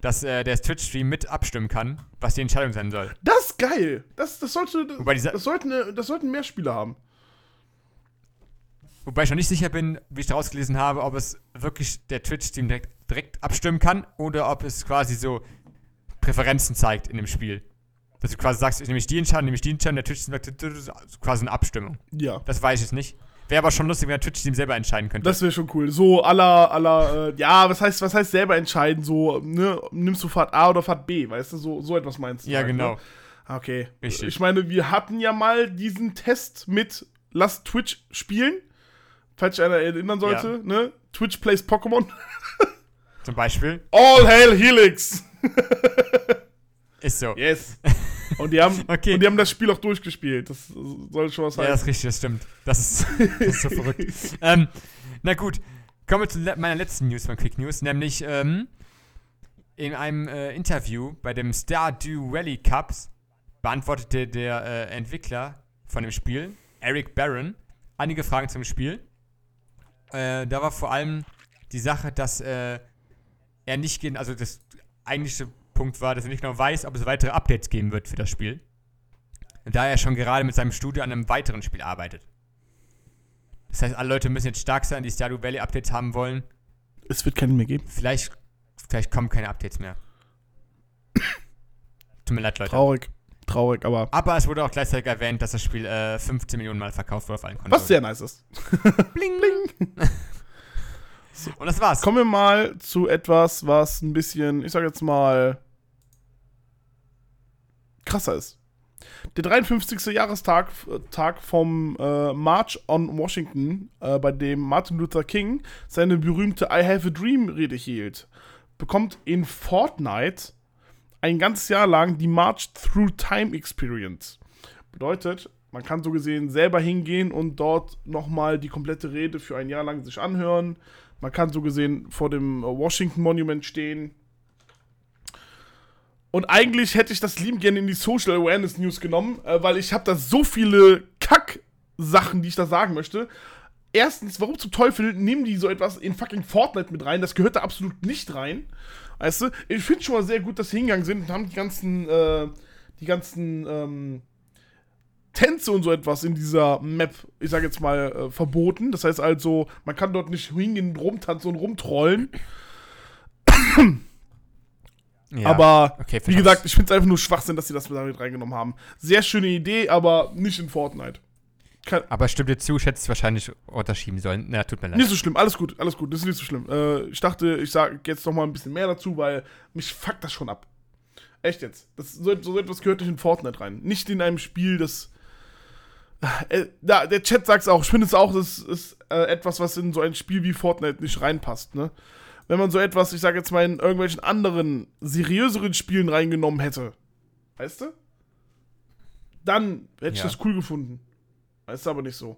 dass äh, der Twitch-Stream mit abstimmen kann, was die Entscheidung sein soll. Das ist geil. Das, das, sollte, das, das, sollten, das sollten mehr Spieler haben. Wobei ich noch nicht sicher bin, wie ich daraus gelesen habe, ob es wirklich der Twitch-Stream direkt, direkt abstimmen kann oder ob es quasi so Präferenzen zeigt in dem Spiel. Dass du quasi sagst, ich nehme ich die Entscheidung, nehme ich die Entscheidung, der Twitch-Stream sagt, das ist quasi eine Abstimmung. Ja. Das weiß ich nicht. Wäre aber schon lustig, wenn der Twitch-Team selber entscheiden könnte. Das wäre schon cool. So aller, aller, äh, ja, was heißt, was heißt selber entscheiden? So, ne, nimmst du Fahrt A oder Fahrt B, weißt du? So, so etwas meinst du. ja, halt, genau. Ne? Okay. Richtig. Ich meine, wir hatten ja mal diesen Test mit Lass Twitch spielen. Falls sich einer erinnern sollte, ne? Twitch plays Pokémon. Zum Beispiel. All hail Helix! Ist so. Yes. Und die haben, Okay. und die haben das Spiel auch durchgespielt. Das soll schon was Ja, heißen. das ist richtig, das stimmt. Das ist, das ist so verrückt. Ähm, na gut, kommen wir zu meiner letzten News von Quick News, nämlich ähm, in einem äh, Interview bei dem Stardew Valley Cups beantwortete der äh, Entwickler von dem Spiel, Eric Barron, einige Fragen zum Spiel. Äh, da war vor allem die Sache, dass äh, er nicht gehen, also das eigentliche Punkt war, dass er nicht genau weiß, ob es weitere Updates geben wird für das Spiel. Da er schon gerade mit seinem Studio an einem weiteren Spiel arbeitet. Das heißt, alle Leute müssen jetzt stark sein, die Stardew Valley Updates haben wollen. Es wird keinen mehr geben. Vielleicht, vielleicht kommen keine Updates mehr. Tut mir leid, Leute. Traurig. Traurig, aber. Aber es wurde auch gleichzeitig erwähnt, dass das Spiel äh, 15 Millionen Mal verkauft wurde auf allen Konsolen. Was sehr nice ist. Bling, bling. Und das war's. Kommen wir mal zu etwas, was ein bisschen, ich sag jetzt mal, krasser ist. Der 53. Jahrestag äh, Tag vom äh, March on Washington, äh, bei dem Martin Luther King seine berühmte I Have a Dream Rede hielt, bekommt in Fortnite ein ganzes Jahr lang die March Through Time Experience. Bedeutet, man kann so gesehen selber hingehen und dort nochmal die komplette Rede für ein Jahr lang sich anhören. Man kann so gesehen vor dem Washington Monument stehen. Und eigentlich hätte ich das lieben gerne in die Social Awareness News genommen, äh, weil ich habe da so viele Kack-Sachen, die ich da sagen möchte. Erstens, warum zum Teufel nehmen die so etwas in fucking Fortnite mit rein? Das gehört da absolut nicht rein. Weißt du? Ich finde schon mal sehr gut, dass sie hingegangen sind und haben die ganzen, äh, die ganzen, ähm, Tänze und so etwas in dieser Map, ich sage jetzt mal, äh, verboten. Das heißt also, man kann dort nicht hingehen, rumtanzen und rumtrollen. Ja. Aber okay, wie gesagt, ich finde es einfach nur Schwachsinn, dass sie das damit reingenommen haben. Sehr schöne Idee, aber nicht in Fortnite. Kein, Aber stimmt dir zu, ich hätte es wahrscheinlich unterschieben sollen. Na, tut mir leid. nicht so schlimm, alles gut, alles gut, das ist nicht so schlimm. Äh, ich dachte, ich sage jetzt noch mal ein bisschen mehr dazu, weil mich fuckt das schon ab. Echt jetzt. Das, so, so etwas gehört nicht in Fortnite rein. Nicht in einem Spiel, das. Äh, da, der Chat sagt es auch. Ich finde es auch, das ist äh, etwas, was in so ein Spiel wie Fortnite nicht reinpasst, ne? Wenn man so etwas, ich sage jetzt mal, in irgendwelchen anderen, seriöseren Spielen reingenommen hätte, weißt du? Dann hätte ich Ja. das cool gefunden. Weißt du, aber nicht so.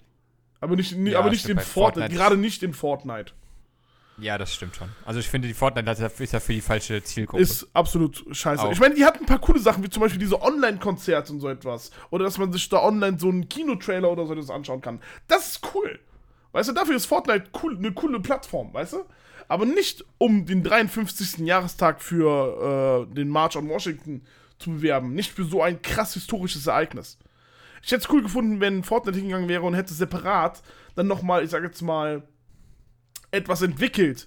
Aber nicht, Ja, aber nicht in Fortnite, Fortnite- gerade nicht in Fortnite. Ja, das stimmt schon. Also ich finde, die Fortnite ist ja- ist ja für die falsche Zielgruppe. Ist absolut scheiße. Auch. Ich meine, die hatten ein paar coole Sachen, wie zum Beispiel diese Online-Konzerte und so etwas. Oder dass man sich da online so einen Kinotrailer oder so etwas anschauen kann. Das ist cool. Weißt du, dafür ist Fortnite cool, eine coole Plattform, weißt du? Aber nicht, um den 53. Jahrestag für äh, den March on Washington zu bewerben. Nicht für so ein krass historisches Ereignis. Ich hätte es cool gefunden, wenn Fortnite hingegangen wäre und hätte separat dann nochmal, ich sage jetzt mal, etwas entwickelt.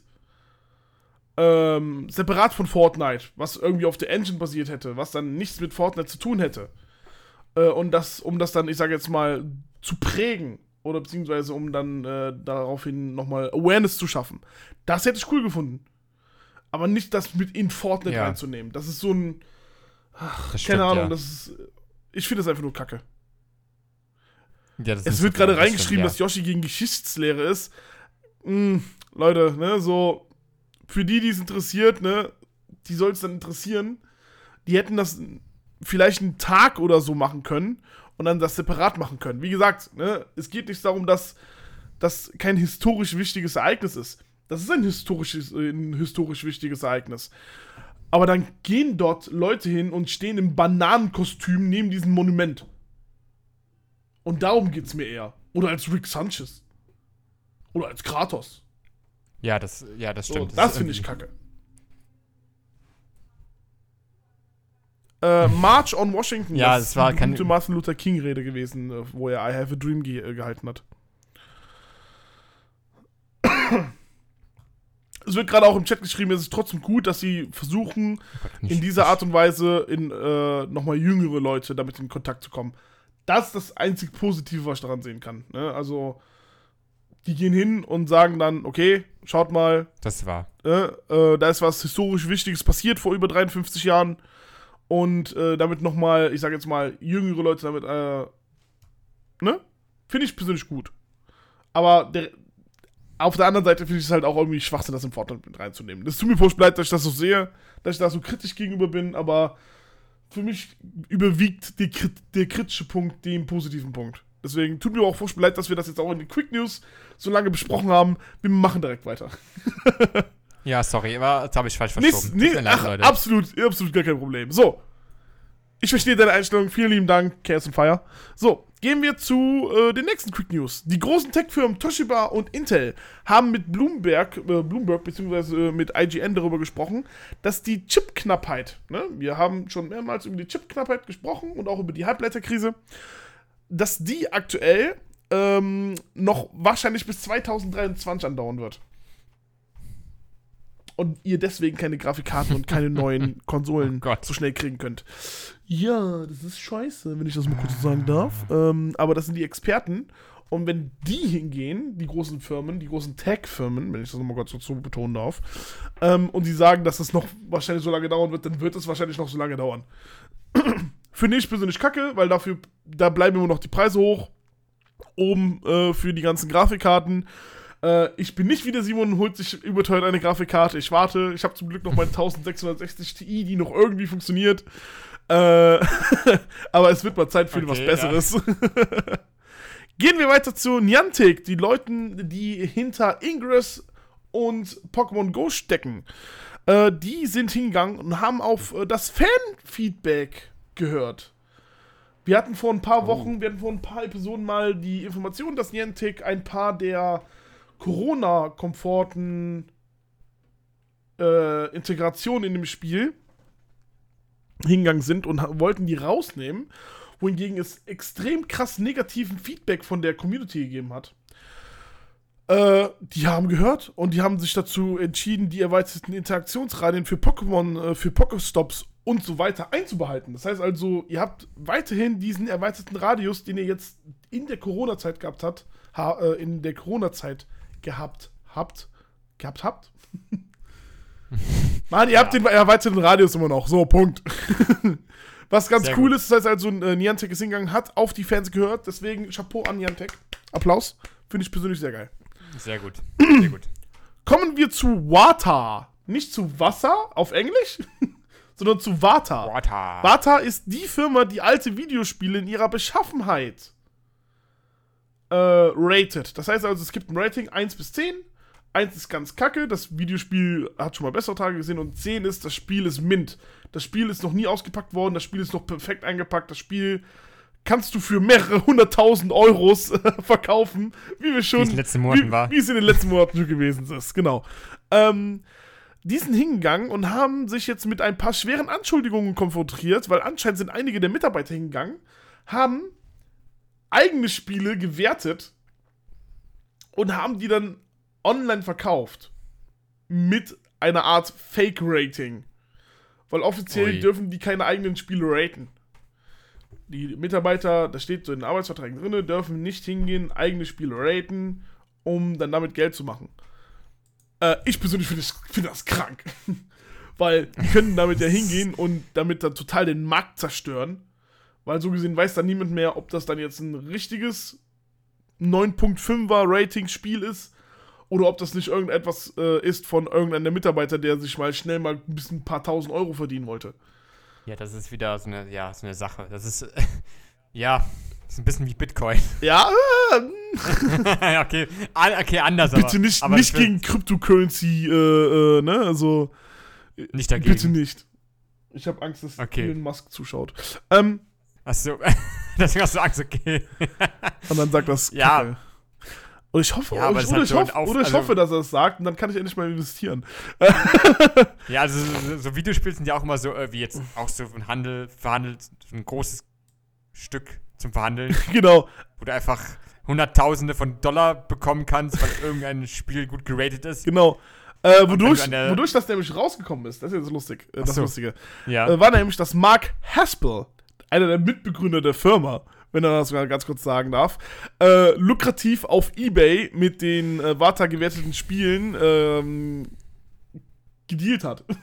Ähm, separat von Fortnite, was irgendwie auf der Engine basiert hätte, was dann nichts mit Fortnite zu tun hätte. Äh, und das, um das dann, ich sage jetzt mal, zu prägen. Oder beziehungsweise um dann äh, daraufhin nochmal Awareness zu schaffen. Das hätte ich cool gefunden. Aber nicht das mit in Fortnite Ja. reinzunehmen. Das ist so ein. das Keine Ahnung, ja. das ist. Ich finde das einfach nur kacke. Ja, Es wird gerade reingeschrieben, stimmt, dass Yoshi gegen Geschichtslehre ist. Hm, Leute, ne, so, für die, die es interessiert, ne, die soll es dann interessieren. Die hätten das vielleicht einen Tag oder so machen können und dann das separat machen können. Wie gesagt, ne, es geht nicht darum, dass das kein historisch wichtiges Ereignis ist. Das ist ein historisches, äh, ein historisch wichtiges Ereignis. Aber dann gehen dort Leute hin und stehen im Bananenkostüm neben diesem Monument. Und darum geht's mir eher. Oder als Rick Sanchez. Oder als Kratos. Ja, das, ja, das So, stimmt. das ist finde ich kacke. Äh, March on Washington. Ja, das war die kein- berühmte Martin Luther King Rede gewesen, äh, wo er I Have a Dream ge äh, gehalten hat. Es wird gerade auch im Chat geschrieben, es ist trotzdem gut, dass sie versuchen, Nicht- in dieser Art und Weise in äh, nochmal jüngere Leute damit in Kontakt zu kommen. Das ist das einzig Positive, was ich daran sehen kann. Ne? Also, die gehen hin und sagen dann, okay, schaut mal, Das war. äh, äh, da ist was historisch Wichtiges passiert vor über 53 Jahren und äh, damit nochmal, ich sage jetzt mal, jüngere Leute damit, äh, ne? Finde ich persönlich gut. Aber der, auf der anderen Seite finde ich es halt auch irgendwie Schwachsinn, das in Fortnite mit reinzunehmen. Das tut mir furchtbar leid, dass ich das so sehe, dass ich da so kritisch gegenüber bin, aber für mich überwiegt die, der kritische Punkt den positiven Punkt. Deswegen tut mir auch furchtbar leid, dass wir das jetzt auch in den Quick News so lange besprochen haben. Wir machen direkt weiter. Ja, sorry, aber das habe ich falsch verschoben. nee, ach, Leute. absolut, absolut gar kein Problem. So. Ich verstehe deine Einstellung. Vielen lieben Dank, Chaos and Fire. So, gehen wir zu äh, den nächsten Quick News. Die großen Tech-Firmen Toshiba und Intel haben mit Bloomberg, äh, Bloomberg bzw. Äh, mit IGN darüber gesprochen, dass die Chipknappheit, ne, wir haben schon mehrmals über die Chipknappheit gesprochen und auch über die Halbleiterkrise, dass die aktuell ähm, noch wahrscheinlich bis 2023 andauern wird und ihr deswegen keine Grafikkarten und keine neuen Konsolen Oh so schnell kriegen könnt. Ja, das ist scheiße, wenn ich das mal kurz so sagen darf. Ähm, aber das sind die Experten. Und wenn die hingehen, die großen Firmen, die großen Tech-Firmen, wenn ich das nochmal kurz so betonen darf, ähm, und sie sagen, dass das noch wahrscheinlich so lange dauern wird, dann wird es wahrscheinlich noch so lange dauern. Finde ich persönlich kacke, weil dafür, da bleiben immer noch die Preise hoch. Oben äh, für die ganzen Grafikkarten. Äh, ich bin nicht wie der Simon und holt sich überteuert eine Grafikkarte. Ich warte. Ich habe zum Glück noch meine 1660 Ti, die noch irgendwie funktioniert. Äh, aber es wird mal Zeit für Okay, was ja. Besseres. Gehen wir weiter zu Niantic, die Leuten, die hinter Ingress und Pokémon Go stecken. Äh, die sind hingegangen und haben auf äh, das Fan-Feedback gehört. Wir hatten vor ein paar Wochen, wir hatten vor ein paar Episoden mal die Information, dass Niantic ein paar der Corona-komforten äh, Integrationen in dem Spiel hingegangen sind und wollten die rausnehmen, wohingegen es extrem krass negativen Feedback von der Community gegeben hat. Äh, die haben gehört und die haben sich dazu entschieden, die erweiterten Interaktionsradien für Pokémon, äh, für Pokéstops und so weiter einzubehalten. Das heißt also, ihr habt weiterhin diesen erweiterten Radius, den ihr jetzt in der Corona-Zeit gehabt habt, ha, äh, in der Corona-Zeit gehabt habt, gehabt habt. Mann, ihr habt den erweiterten Radius immer noch. So, Punkt. Was ganz Sehr cool gut. ist, das heißt also, äh, Niantic ist hingegangen, hat auf die Fans gehört, deswegen Chapeau an Niantic. Applaus. Finde ich persönlich sehr geil. Sehr gut. Sehr gut. Kommen wir zu Wata. Nicht zu Wasser auf Englisch, sondern zu Wata. Water. Wata ist die Firma, die alte Videospiele in ihrer Beschaffenheit äh, rated. Das heißt also, es gibt ein Rating 1 bis 10. 1 ist ganz kacke, das Videospiel hat schon mal bessere Tage gesehen und 10 ist, das Spiel ist mint. Das Spiel ist noch nie ausgepackt worden, das Spiel ist noch perfekt eingepackt, das Spiel kannst du für mehrere hunderttausend Euros äh, verkaufen, wie wir schon, Wie es in den letzten Monaten wie, war. Wie es in den letzten Monaten schon gewesen ist, genau. Ähm, die sind hingegangen und haben sich jetzt mit ein paar schweren Anschuldigungen konfrontiert, weil anscheinend sind einige der Mitarbeiter hingegangen, haben eigene Spiele gewertet und haben die dann online verkauft. Mit einer Art Fake-Rating. Weil offiziell Ui. dürfen die keine eigenen Spiele raten. Die Mitarbeiter, das steht so in den Arbeitsverträgen drin, dürfen nicht hingehen, eigene Spiele raten, um dann damit Geld zu machen. Äh, ich persönlich finde das, find das krank. Weil die können damit ja hingehen und damit dann total den Markt zerstören. Weil so gesehen weiß dann niemand mehr, ob das dann jetzt ein richtiges 9.5er Rating-Spiel ist oder ob das nicht irgendetwas äh, ist von irgendeinem Mitarbeiter, der sich mal schnell mal ein bisschen ein paar tausend Euro verdienen wollte. Ja, das ist wieder so eine, ja, so eine Sache. Das ist, ja, das ist ein bisschen wie Bitcoin. Ja, äh, ja, okay, an, okay, anders aber. bitte nicht, aber nicht ich will- gegen Cryptocurrency, äh, äh, ne? Also, Nicht dagegen. bitte nicht. Ich habe Angst, dass Okay. Elon Musk zuschaut. Ähm, Achso, deswegen hast du Angst, okay. und dann sagt das Ja. Kacke. Und ich hoffe, Ja, oder ich, oder ich, hoffe, Auf- oder ich also- hoffe, dass er es sagt und dann kann ich endlich mal investieren. Ja, also so, so Videospiele sind ja auch immer so, äh, wie jetzt auch so ein Handel, verhandelt, so ein großes Stück zum Verhandeln, genau. wo du einfach Hunderttausende von Dollar bekommen kannst, weil irgendein Spiel gut geratet ist. Genau. Äh, wodurch, wodurch das nämlich rausgekommen ist, das ist jetzt lustig, äh, das so. Lustige, Ja. äh, war nämlich, dass Mark Haspel, einer der Mitbegründer der Firma, wenn er das mal ganz kurz sagen darf, äh, lukrativ auf Ebay mit den äh, Vata gewerteten Spielen ähm, gedealt hat.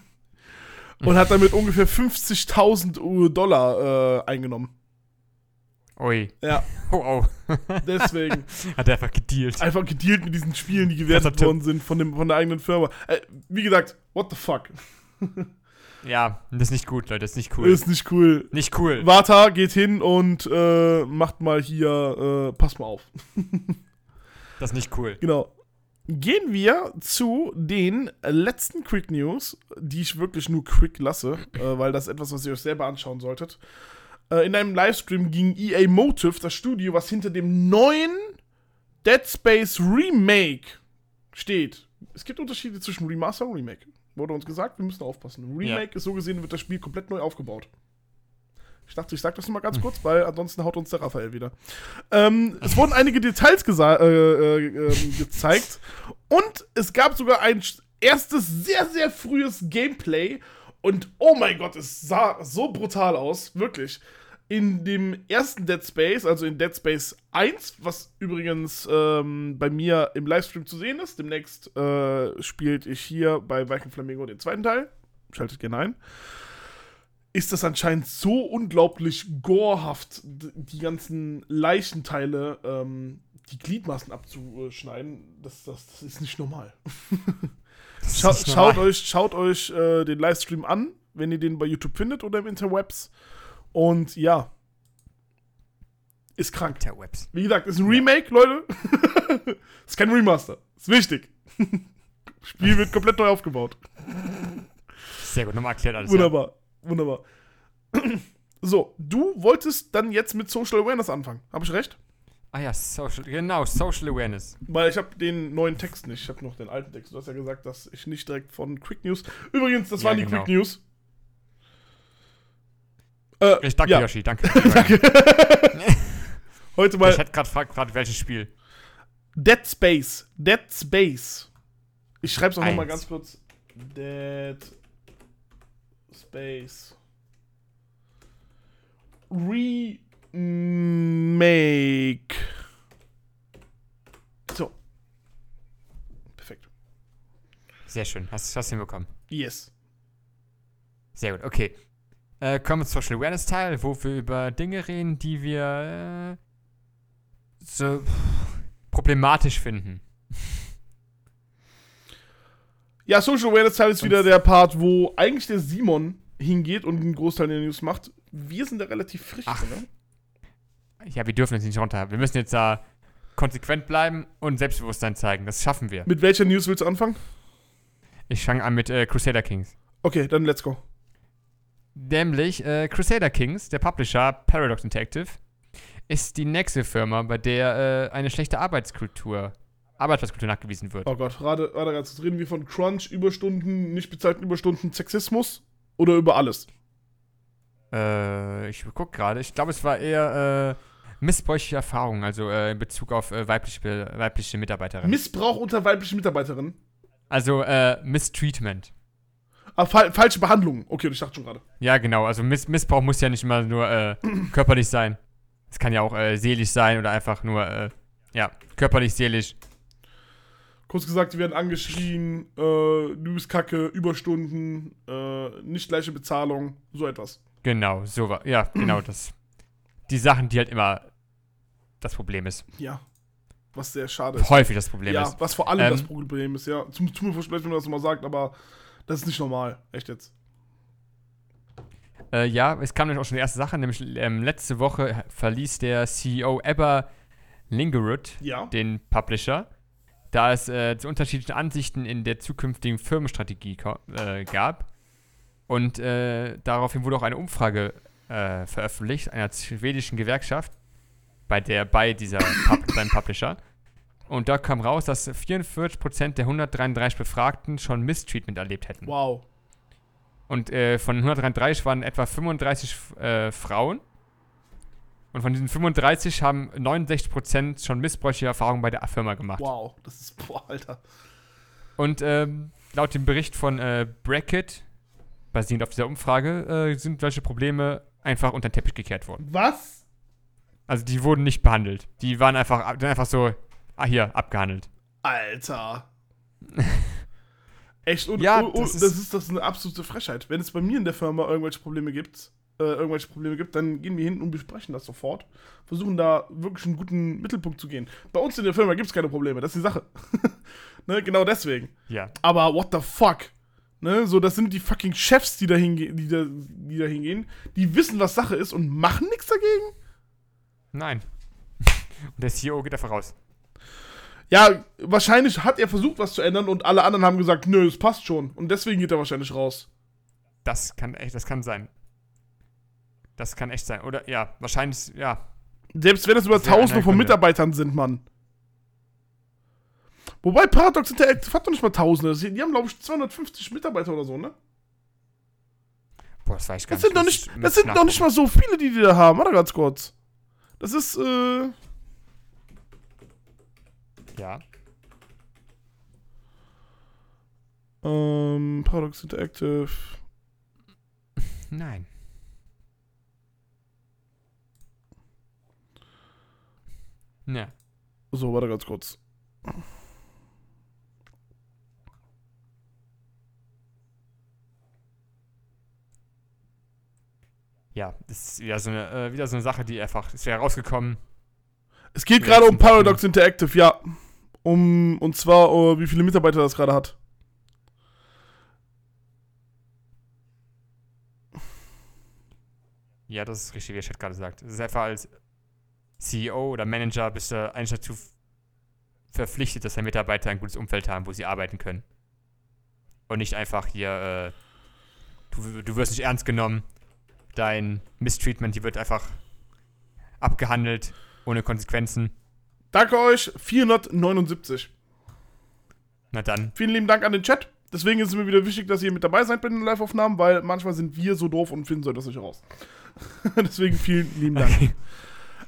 Und hat damit ungefähr 50.000 Dollar äh, eingenommen. Ui. Ja, Oh, oh. deswegen. Hat er einfach gedealt. Einfach gedealt mit diesen Spielen, die gewertet worden sind von, dem, von der eigenen Firma. Äh, wie gesagt, what the fuck? Ja, das ist nicht gut, Leute. Das ist nicht cool. Ist nicht cool. nicht cool. Vata geht hin und äh, macht mal hier, äh, pass mal auf. Das ist nicht cool. Genau. Gehen wir zu den letzten Quick News, die ich wirklich nur quick lasse, äh, weil das ist etwas, was ihr euch selber anschauen solltet. Äh, in einem Livestream ging EA Motive, das Studio, was hinter dem neuen Dead Space Remake steht. Es gibt Unterschiede zwischen Remaster und Remake. Wurde uns gesagt, wir müssen aufpassen. Remake ist so gesehen, wird das Spiel komplett neu aufgebaut. Ich dachte, ich sag das nochmal ganz kurz, weil ansonsten haut uns der Raphael wieder. Ähm, es wurden einige Details äh, äh, ähm, gezeigt und es gab sogar ein erstes, sehr, sehr frühes Gameplay und oh mein Gott, es sah so brutal aus, wirklich. In dem ersten Dead Space, also in Dead Space 1, was übrigens ähm, bei mir im Livestream zu sehen ist, demnächst äh, spielt ich hier bei Weichen Flamingo den zweiten Teil, schaltet gerne ein ist das anscheinend so unglaublich gorehaft, die ganzen Leichenteile, ähm, die Gliedmaßen abzuschneiden. Das, das, das ist nicht normal. Das ist Schau, nicht schaut normal. euch, schaut euch äh, den Livestream an, wenn ihr den bei YouTube findet oder im Interwebs. Und ja, ist krank. Interwebs. Wie gesagt, ist ein Remake, Leute. ist kein Remaster. Ist wichtig. Spiel wird komplett neu aufgebaut. Sehr gut, nochmal erklärt alles. Wunderbar, wunderbar. So, du wolltest dann jetzt mit Social Awareness anfangen. Habe ich recht? Ja. Ah ja, Social, genau, Social Awareness. Weil ich habe den neuen Text nicht. Ich habe noch den alten Text. Du hast ja gesagt, dass ich nicht direkt von Quick News. Übrigens, das Ja, waren die genau. Quick News. Äh, Ich danke, ja, Yoshi, danke. danke. Heute Ich mal hätte gerade gefragt, welches Spiel. Dead Space. Dead Space. Ich schreibe es auch nochmal ganz kurz. Dead Space. Remake. So. Perfekt. Sehr schön, hast du hinbekommen. Yes. Sehr gut, okay. Äh, kommen wir zum Social Awareness Teil, wo wir über Dinge reden, die wir äh, so pff, problematisch finden. Ja, Social Awareness Teil ist Und- wieder der Part, wo eigentlich der Simon hingeht und einen Großteil der News macht. Wir sind da relativ frisch, Ach. ne? Ja, wir dürfen jetzt nicht runter. Wir müssen jetzt da konsequent bleiben und Selbstbewusstsein zeigen. Das schaffen wir. Mit welcher News willst du anfangen? Ich fange an mit äh, Crusader Kings. Okay, dann let's go. Nämlich äh, Crusader Kings, der Publisher Paradox Interactive, ist die nächste Firma, bei der äh, eine schlechte Arbeitskultur, Arbeitsplatzkultur nachgewiesen wird. Oh Gott, gerade, gerade ganz. Reden wir von Crunch, Überstunden, nicht bezahlten Überstunden, Sexismus oder über alles? Äh, ich guck gerade. Ich glaube, es war eher äh, missbräuchliche Erfahrungen, also äh, in Bezug auf äh, weibliche, weibliche Mitarbeiterinnen. Missbrauch unter weiblichen Mitarbeiterinnen. also äh, Mistreatment. Ah, fal falsche Behandlung. Okay, ich dachte schon gerade. Ja, genau. Also Miss Missbrauch muss ja nicht immer nur äh, körperlich sein. Es kann ja auch äh, seelisch sein oder einfach nur, äh, ja, körperlich, seelisch. Kurz gesagt, die werden angeschrien, äh, du bist kacke, Überstunden, äh, nicht gleiche Bezahlung, so etwas. Genau, so war. Ja, genau das. Die Sachen, die halt immer das Problem ist. Ja. Was sehr schade ist. Häufig das Problem ja, ist. was vor allem Ähm, das Problem ist, ja. Zum, tut mir versprechen, wenn man das nochmal sagt, aber das ist nicht normal. Echt jetzt. Äh, ja, es kam nämlich auch schon die erste Sache, nämlich ähm, letzte Woche verließ der CEO Eber Lingerud Ja. den Publisher, da es äh, zu unterschiedlichen Ansichten in der zukünftigen Firmenstrategie äh, gab. Und äh, daraufhin wurde auch eine Umfrage äh, veröffentlicht, einer schwedischen Gewerkschaft, bei der bei dieser Pub beim Publisher. Und da kam raus, dass 44% der 133 Befragten schon Mistreatment erlebt hätten. Wow. Und äh, von 133 waren etwa 35 äh, Frauen. Und von diesen 35 haben 69% schon missbräuchliche Erfahrungen bei der Firma gemacht. Wow. Das ist, boah, Alter. Und ähm, laut dem Bericht von äh, Bracket, basierend auf dieser Umfrage, äh, sind solche Probleme einfach unter den Teppich gekehrt worden. Was? Also die wurden nicht behandelt. Die waren einfach, einfach so, ah hier, abgehandelt. Alter. Echt, und, Ja, und, und, das das, ist- das ist eine absolute Frechheit. Wenn es bei mir in der Firma irgendwelche Probleme gibt, äh, irgendwelche Probleme gibt, dann gehen wir hin und besprechen das sofort. Versuchen da wirklich einen guten Mittelpunkt zu gehen. Bei uns in der Firma gibt es keine Probleme, das ist die Sache. ne, genau deswegen. Ja. Aber what the fuck? Ne, so, das sind die fucking Chefs, die da, hinge die, da, die da hingehen. Die wissen, was Sache ist und machen nichts dagegen. Nein. Und der CEO geht einfach raus. Ja, wahrscheinlich hat er versucht, was zu ändern und alle anderen haben gesagt, nö, es passt schon. Und deswegen geht er wahrscheinlich raus. Das kann echt, das kann sein. Das kann echt sein. Oder ja, wahrscheinlich, ja. Selbst wenn es über Tausende von. Mitarbeitern sind, Mann. Wobei Paradox Interactive hat doch nicht mal Tausende. Die haben, glaube ich, 250 Mitarbeiter oder so, ne? Boah, das weiß ich gar Das sind doch nicht, das sind doch nicht mal so viele, die die da haben. Warte ganz kurz. Das ist, äh. Ja. Ähm, Paradox Interactive. Nein. Ja. So, warte ganz kurz. Ja, das ist wieder so eine, äh, wieder so eine Sache, die einfach, es wäre rausgekommen. Es geht gerade um. Paradox Interactive, ja. Um, und zwar, äh, wie viele Mitarbeiter das gerade hat. Ja, das ist richtig, wie der Chat gerade sagt. Es ist einfach als CEO oder Manager bist du eigentlich dazu verpflichtet, dass deine Mitarbeiter ein gutes Umfeld haben, wo sie arbeiten können. Und nicht einfach hier, äh, du, du wirst nicht ernst genommen, dein Mistreatment, die wird einfach abgehandelt, ohne Konsequenzen. Danke euch, 479. Na dann, Vielen lieben Dank an den Chat. Deswegen ist es mir wieder wichtig, dass ihr mit dabei seid bei den Live-Aufnahmen, weil manchmal sind wir so doof und finden sollt das nicht raus. Deswegen vielen lieben Dank. okay.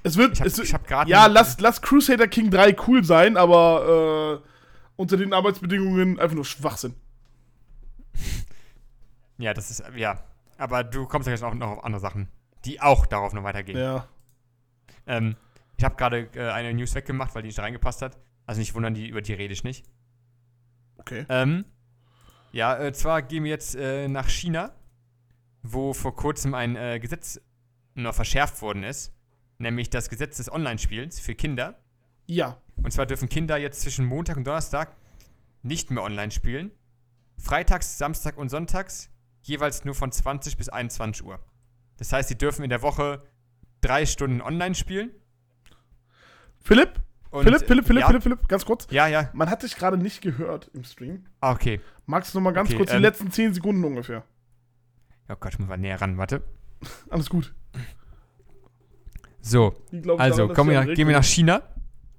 Es wird, Ich hab- es, ich hab grad ja, einen- lass, lass Crusader King 3 cool sein, aber äh, unter den Arbeitsbedingungen einfach nur Schwachsinn. ja, das ist, ja. Aber du kommst ja jetzt auch noch auf andere Sachen, die auch darauf noch weitergehen. Ja. Ähm, ich habe gerade äh, eine News weggemacht, weil die nicht reingepasst hat. Also nicht wundern, die, über die rede ich nicht. Okay. Ähm, ja, äh, zwar gehen wir jetzt äh, nach China, wo vor kurzem ein äh, Gesetz noch verschärft worden ist, nämlich das Gesetz des Online-Spiels für Kinder. Ja. Und zwar dürfen Kinder jetzt zwischen Montag und Donnerstag nicht mehr online spielen. Freitags, Samstag und Sonntags jeweils nur von 20 bis 21 Uhr. Das heißt, sie dürfen in der Woche drei Stunden online spielen. Philipp? Und, Philipp, Philipp, Philipp, ja, Philipp, Philipp, ganz kurz. Ja, ja. Man hat dich gerade nicht gehört im Stream. Ah, okay. Magst du noch mal ganz Okay, kurz die ähm, letzten 10 Sekunden ungefähr? Oh Gott, ich muss mal näher ran, warte. Alles gut. So, Die also daran, sie wir, gehen wir nach China.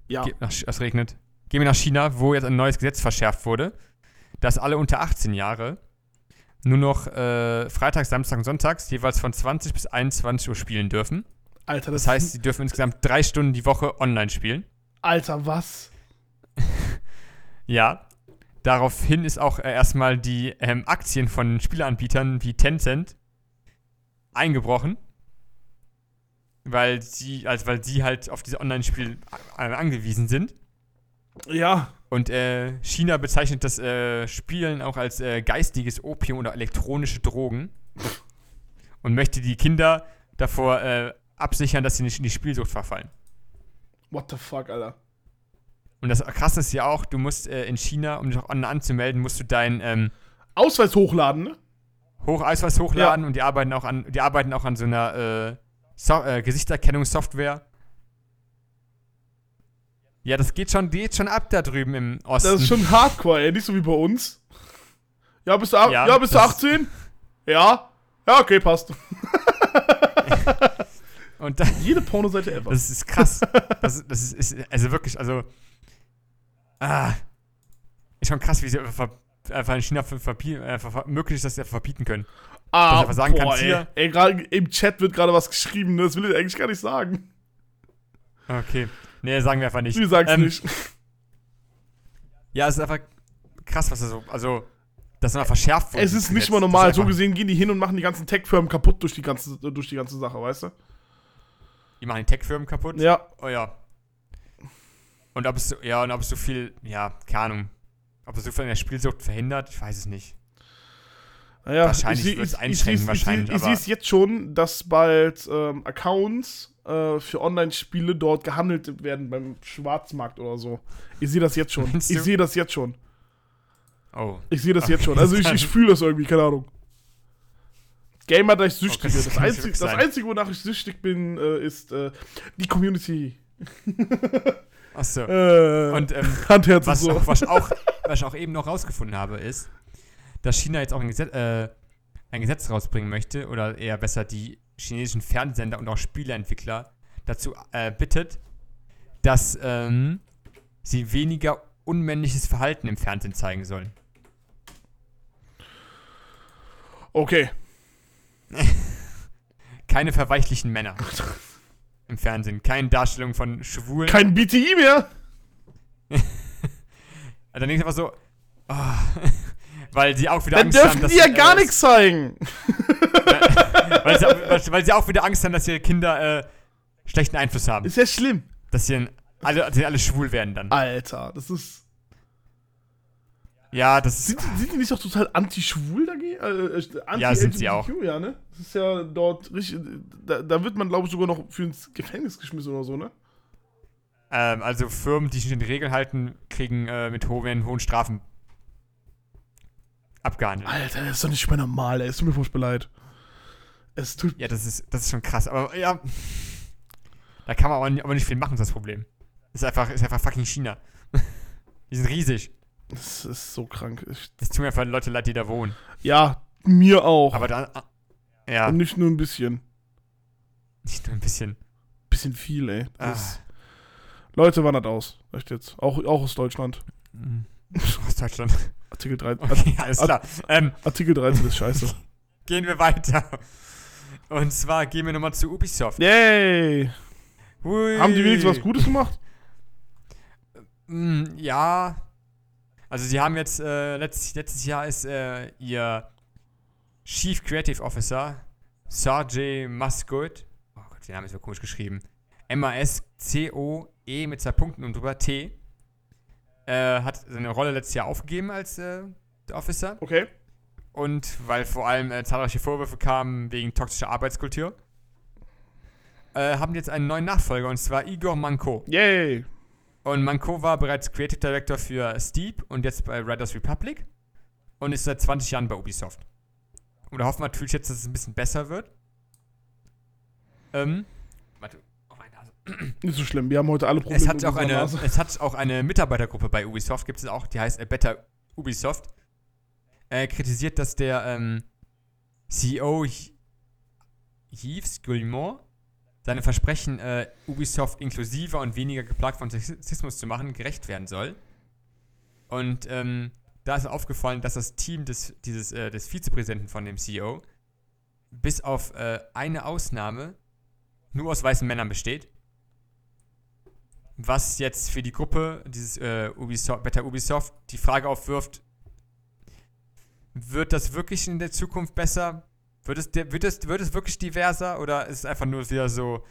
Ja. Ge nach, es regnet. Gehen wir nach China, wo jetzt ein neues Gesetz verschärft wurde, dass alle unter 18 Jahre nur noch äh, Freitags, Samstag und Sonntags jeweils von 20 bis 21 Uhr spielen dürfen. Alter, das, Das heißt, sie dürfen insgesamt drei Stunden die Woche online spielen. Alter, was? Ja. Daraufhin ist auch äh, erstmal die ähm, Aktien von Spieleanbietern wie Tencent eingebrochen. Weil sie, also weil sie halt auf diese Online-Spiel a- angewiesen sind. Ja. Und äh, China bezeichnet das äh, Spielen auch als äh, geistiges Opium oder elektronische Drogen. Und möchte die Kinder davor äh, absichern, dass sie nicht in die Spielsucht verfallen. What the fuck, Alter? Und das Krasse ist ja auch, du musst äh, in China, um dich auch online anzumelden, musst du deinen ähm, Ausweis hochladen, ne? Hochausweis hochladen und die arbeiten auch an, die arbeiten auch an so einer äh, so äh, Gesichtserkennungssoftware. Ja, das geht schon, geht schon ab da drüben im Osten. Das ist schon hardcore, ey. Nicht so wie bei uns. Ja, bist du, Ja, ja, bist du das- 18? Ja. Ja, okay, passt. und da, Jede Pornoseite ever. Das ist krass. Das, ist- das ist, ist, also wirklich, also. Ah. Ist schon krass, wie sie einfach, einfach in China einfach ver- möglich ist, dass sie einfach verbieten können. ah, einfach sagen boah, kannst, ey. Ey, gerade im Chat wird gerade was geschrieben, ne? Das will ich eigentlich gar nicht sagen. Okay. Nee, sagen wir einfach nicht. Du sagst Ähm, nicht. Ja, es ist einfach krass, was da so. Also, das immer verschärft wurde. Es ist nicht mal normal. ist So einfach- gesehen gehen die hin und machen die ganzen Tech-Firmen kaputt durch die ganze, durch die ganze Sache, weißt du? Die machen die Tech-Firmen kaputt. Ja. Oh ja. Und ob es so, ja, und ob es so viel, ja, keine Ahnung. Ob es so viel in der Spielsucht verhindert, ich weiß es nicht. Naja, Wahrscheinlich ich- ich einschränken, wahrscheinlich, Ich, ich, sehe es jetzt schon, dass bald ähm, Accounts äh, für Online-Spiele dort gehandelt werden beim Schwarzmarkt oder so. Ich sehe das jetzt schon. Ich sehe das jetzt schon. Oh. Ich sehe das jetzt schon. Also ich, ich fühle das irgendwie, keine Ahnung. Gamer, da ich süchtig Oh, das bin. Das, Einzige, das. Einzige, wonach ich süchtig bin, äh, ist äh, die Community. Achso. Äh, Und ähm, Handherz was, und so. auch, was, auch, was ich auch eben noch rausgefunden habe, ist, dass China jetzt auch ein Gesetz, äh, ein Gesetz rausbringen möchte, oder eher besser die chinesischen Fernsehsender und auch Spieleentwickler dazu äh, bittet, dass ähm, sie weniger unmännliches Verhalten im Fernsehen zeigen sollen. Okay. Keine verweichlichen Männer im Fernsehen, keine Darstellung von Schwulen. Kein BTI mehr. Dann denke ich einfach so, oh, weil sie auch wieder Dann Angst haben, dürfen dass die ja äh, gar nichts zeigen. weil, sie auch, weil, sie auch wieder Angst haben, dass ihre Kinder äh, schlechten Einfluss haben. Ist ja schlimm. Dass sie dann alle, dass sie alle schwul werden dann. Alter, das ist. Ja, das. Sind, die- sind die nicht auch total anti-schwul dagegen? Äh, äh, anti Ja, sind sie auch. Ja, ne? Das ist ja dort richtig. Da, da wird man, glaube ich, sogar noch für ins Gefängnis geschmissen oder so, ne? Ähm, also Firmen, die sich an die Regeln halten, kriegen äh, mit hohen, hohen Strafen abgehandelt. Alter, das ist doch nicht mehr normal, ey. Es tut mir furchtbar leid. Es tut. Ja, das ist, das ist schon krass. Aber ja, da kann man aber nicht, aber nicht viel machen, ist das Problem. Ist einfach, ist einfach fucking China. die sind riesig. Das ist so krank. Es tun mir einfach Leute leid, die da wohnen. ja, mir auch. Aber dann, ja, Und nicht nur ein bisschen. nicht nur ein bisschen. Bisschen viel, ey. Das Ah. Leute, wandert aus. Echt jetzt. Auch, auch aus Deutschland. Mhm. Aus Deutschland. Artikel 13. Okay, alles klar. Ähm, Artikel 13 ist scheiße. gehen wir weiter. Und zwar gehen wir nochmal zu Ubisoft. Yay! Hui. Haben die wenigstens was Gutes gemacht? Mm, ja. Also sie haben jetzt, äh, letztes, letztes Jahr ist äh, ihr Chief Creative Officer, Sergey Musgood, oh Gott, der Name ist so komisch geschrieben, M-A-S-C-O-E mit zwei Punkten und drüber T, äh, hat seine Rolle letztes Jahr aufgegeben als äh, Officer. Okay. Und weil vor allem äh, zahlreiche Vorwürfe kamen wegen toxischer Arbeitskultur, äh, haben jetzt einen neuen Nachfolger und zwar Igor Manko. Yay! Und Manko war bereits Creative Director für Steep und jetzt bei Riders Republic und ist seit 20 Jahren bei Ubisoft. Und da hoffen wir natürlich jetzt, dass es ein bisschen besser wird. Ähm, warte, auf meine Nase. Nicht so schlimm. Wir haben heute alle Probleme Es hat, auch eine, Nase. es hat auch eine Mitarbeitergruppe bei Ubisoft, gibt es auch, die heißt Better Ubisoft. Äh, kritisiert, dass der ähm, CEO Yves Guillemot seine Versprechen, äh, Ubisoft inklusiver und weniger geplagt von Sexismus zu machen, gerecht werden soll. Und ähm, da ist aufgefallen, dass das Team des, dieses, äh, des Vizepräsidenten von dem CEO bis auf äh, eine Ausnahme nur aus weißen Männern besteht was jetzt für die Gruppe, dieses äh, Ubisoft, Better Ubisoft, die Frage aufwirft, wird das wirklich in der Zukunft besser? Wird es, wird es, wird es wirklich diverser oder ist es einfach nur wieder so,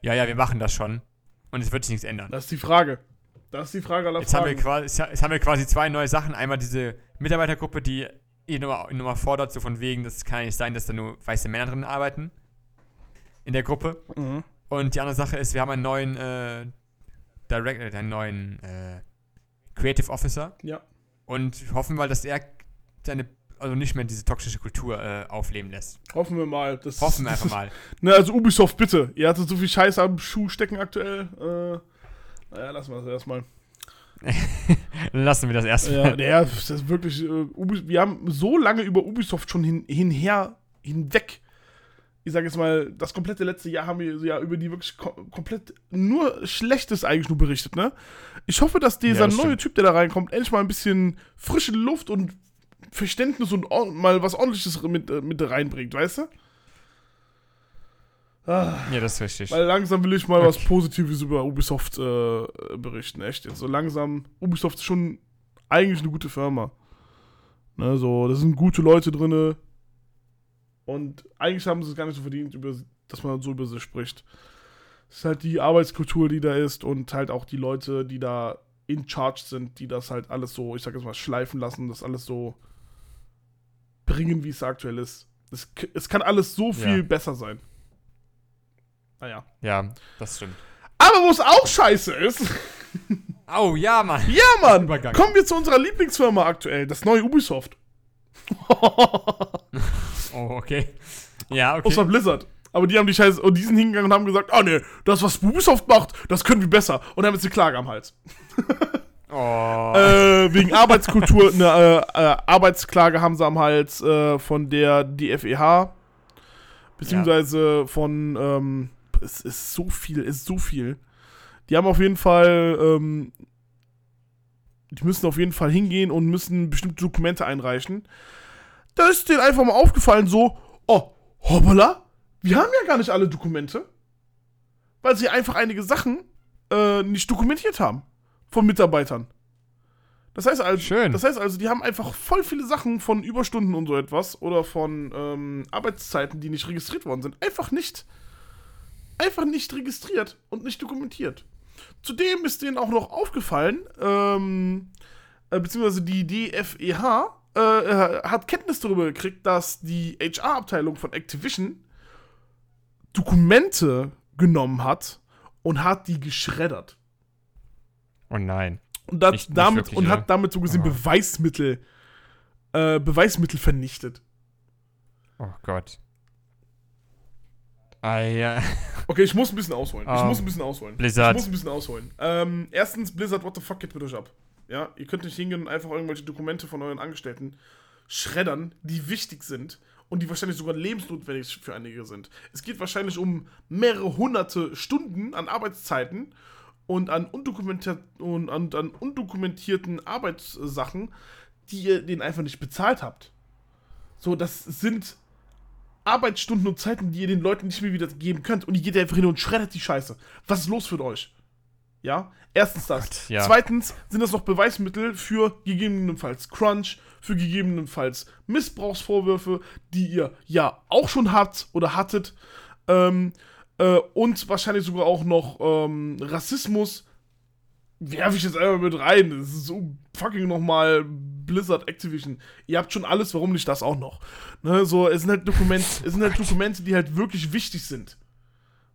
ja, ja, wir machen das schon und es wird sich nichts ändern? Das ist die Frage. Das ist die Frage aller Jetzt haben, wir Fragen. quasi, jetzt haben wir quasi zwei neue Sachen. Einmal diese Mitarbeitergruppe, die eh nur, nur mal fordert, so von wegen, das kann ja nicht sein, dass da nur weiße Männer drin arbeiten. In der Gruppe. Mhm. Und die andere Sache ist, wir haben einen neuen äh, Direct, äh, einen neuen äh, Creative Officer Ja. und hoffen mal, dass er seine, also nicht mehr diese toxische Kultur äh, aufleben lässt. Hoffen wir mal. Das Hoffen wir einfach mal. Ne, also Ubisoft, bitte. Ihr hattet so viel Scheiße am Schuh stecken aktuell. Äh, naja, lassen wir das erstmal. Lassen wir das erstmal. Ja, naja, das ist wirklich. Äh, Ubi wir haben so lange über Ubisoft schon hin, hinher, hinweg. Ich sage jetzt mal, das komplette letzte Jahr haben wir ja über die wirklich kom komplett nur Schlechtes eigentlich nur berichtet, ne? Ich hoffe, dass dieser das neue stimmt. Typ, der da reinkommt, endlich mal ein bisschen frische Luft und Verständnis und mal was ordentliches mit, äh, mit reinbringt, weißt du? Ah. Ja, das ist richtig. Weil langsam will ich mal was Positives über Ubisoft äh, berichten, echt. Jetzt so langsam. Ubisoft ist schon eigentlich eine gute Firma. Ne, so, das sind gute Leute drinne. Und eigentlich haben sie es gar nicht so verdient, über, dass man so über sie spricht. Es ist halt die Arbeitskultur, die da ist und halt auch die Leute, die da in charge sind, die das halt alles so, ich sag jetzt mal, schleifen lassen, das alles so bringen, wie es aktuell ist. Es, es kann alles so viel Ja. besser sein. Naja. Ja, das stimmt. Aber wo es auch scheiße ist, Oh, ja, Mann. ja, Mann, kommen wir zu unserer Lieblingsfirma aktuell, das neue Ubisoft. Oh, okay. Ja, okay. Außer Blizzard. Aber die haben die Scheiße, und die sind hingegangen und haben gesagt, ah ne, das, was Ubisoft macht, das können wir besser. Und haben jetzt eine Klage am Hals. Oh. äh, wegen Arbeitskultur, eine äh, äh, Arbeitsklage haben sie am Hals äh, von der DFEH. Beziehungsweise von, ähm, es ist so viel, es ist so viel. Die haben auf jeden Fall, ähm, die müssen auf jeden Fall hingehen und müssen bestimmte Dokumente einreichen. Da ist denen einfach mal aufgefallen, so, oh, hoppala, wir haben ja gar nicht alle Dokumente. Weil sie einfach einige Sachen äh, nicht dokumentiert haben von Mitarbeitern. Das heißt also, Schön. das heißt also, die haben einfach voll viele Sachen von Überstunden und so etwas oder von ähm, Arbeitszeiten, die nicht registriert worden sind, einfach nicht, einfach nicht registriert und nicht dokumentiert. Zudem ist denen auch noch aufgefallen, ähm, äh, beziehungsweise die DFEH äh, hat Kenntnis darüber gekriegt, dass die HR-Abteilung von Activision Dokumente genommen hat und hat die geschreddert. Oh nein. Und, das Nicht- nicht damit, wirklich, und hat damit so gesehen Aha. Beweismittel, äh, Beweismittel vernichtet. Oh Gott. Ah, ja. Okay, ich muss ein bisschen ausholen. Ich Ähm, muss ein bisschen ausholen. Blizzard. Ich muss ein bisschen ausholen. Ähm, erstens, Blizzard, what the fuck geht mit euch ab? Ja, ihr könnt nicht hingehen und einfach irgendwelche Dokumente von euren Angestellten schreddern, die wichtig sind und die wahrscheinlich sogar lebensnotwendig für einige sind. Es geht wahrscheinlich um mehrere hunderte Stunden an Arbeitszeiten und an, und an, an undokumentierten Arbeitssachen, die ihr denen einfach nicht bezahlt habt. So, das sind Arbeitsstunden und Zeiten, die ihr den Leuten nicht mehr wieder geben könnt. Und ihr geht einfach hin und schreddert die Scheiße. Was ist los mit euch? Ja? Erstens das. Gott, ja. Zweitens sind das noch Beweismittel für gegebenenfalls Crunch, für gegebenenfalls Missbrauchsvorwürfe, die ihr ja auch schon habt oder hattet. Ähm, äh, und wahrscheinlich sogar auch noch ähm, Rassismus. Werfe ich jetzt einfach mit rein. Das ist so fucking nochmal Blizzard Activision. Ihr habt schon alles, warum nicht das auch noch? Ne, so, es sind halt Dokumente, es sind halt Dokumente, die halt wirklich wichtig sind.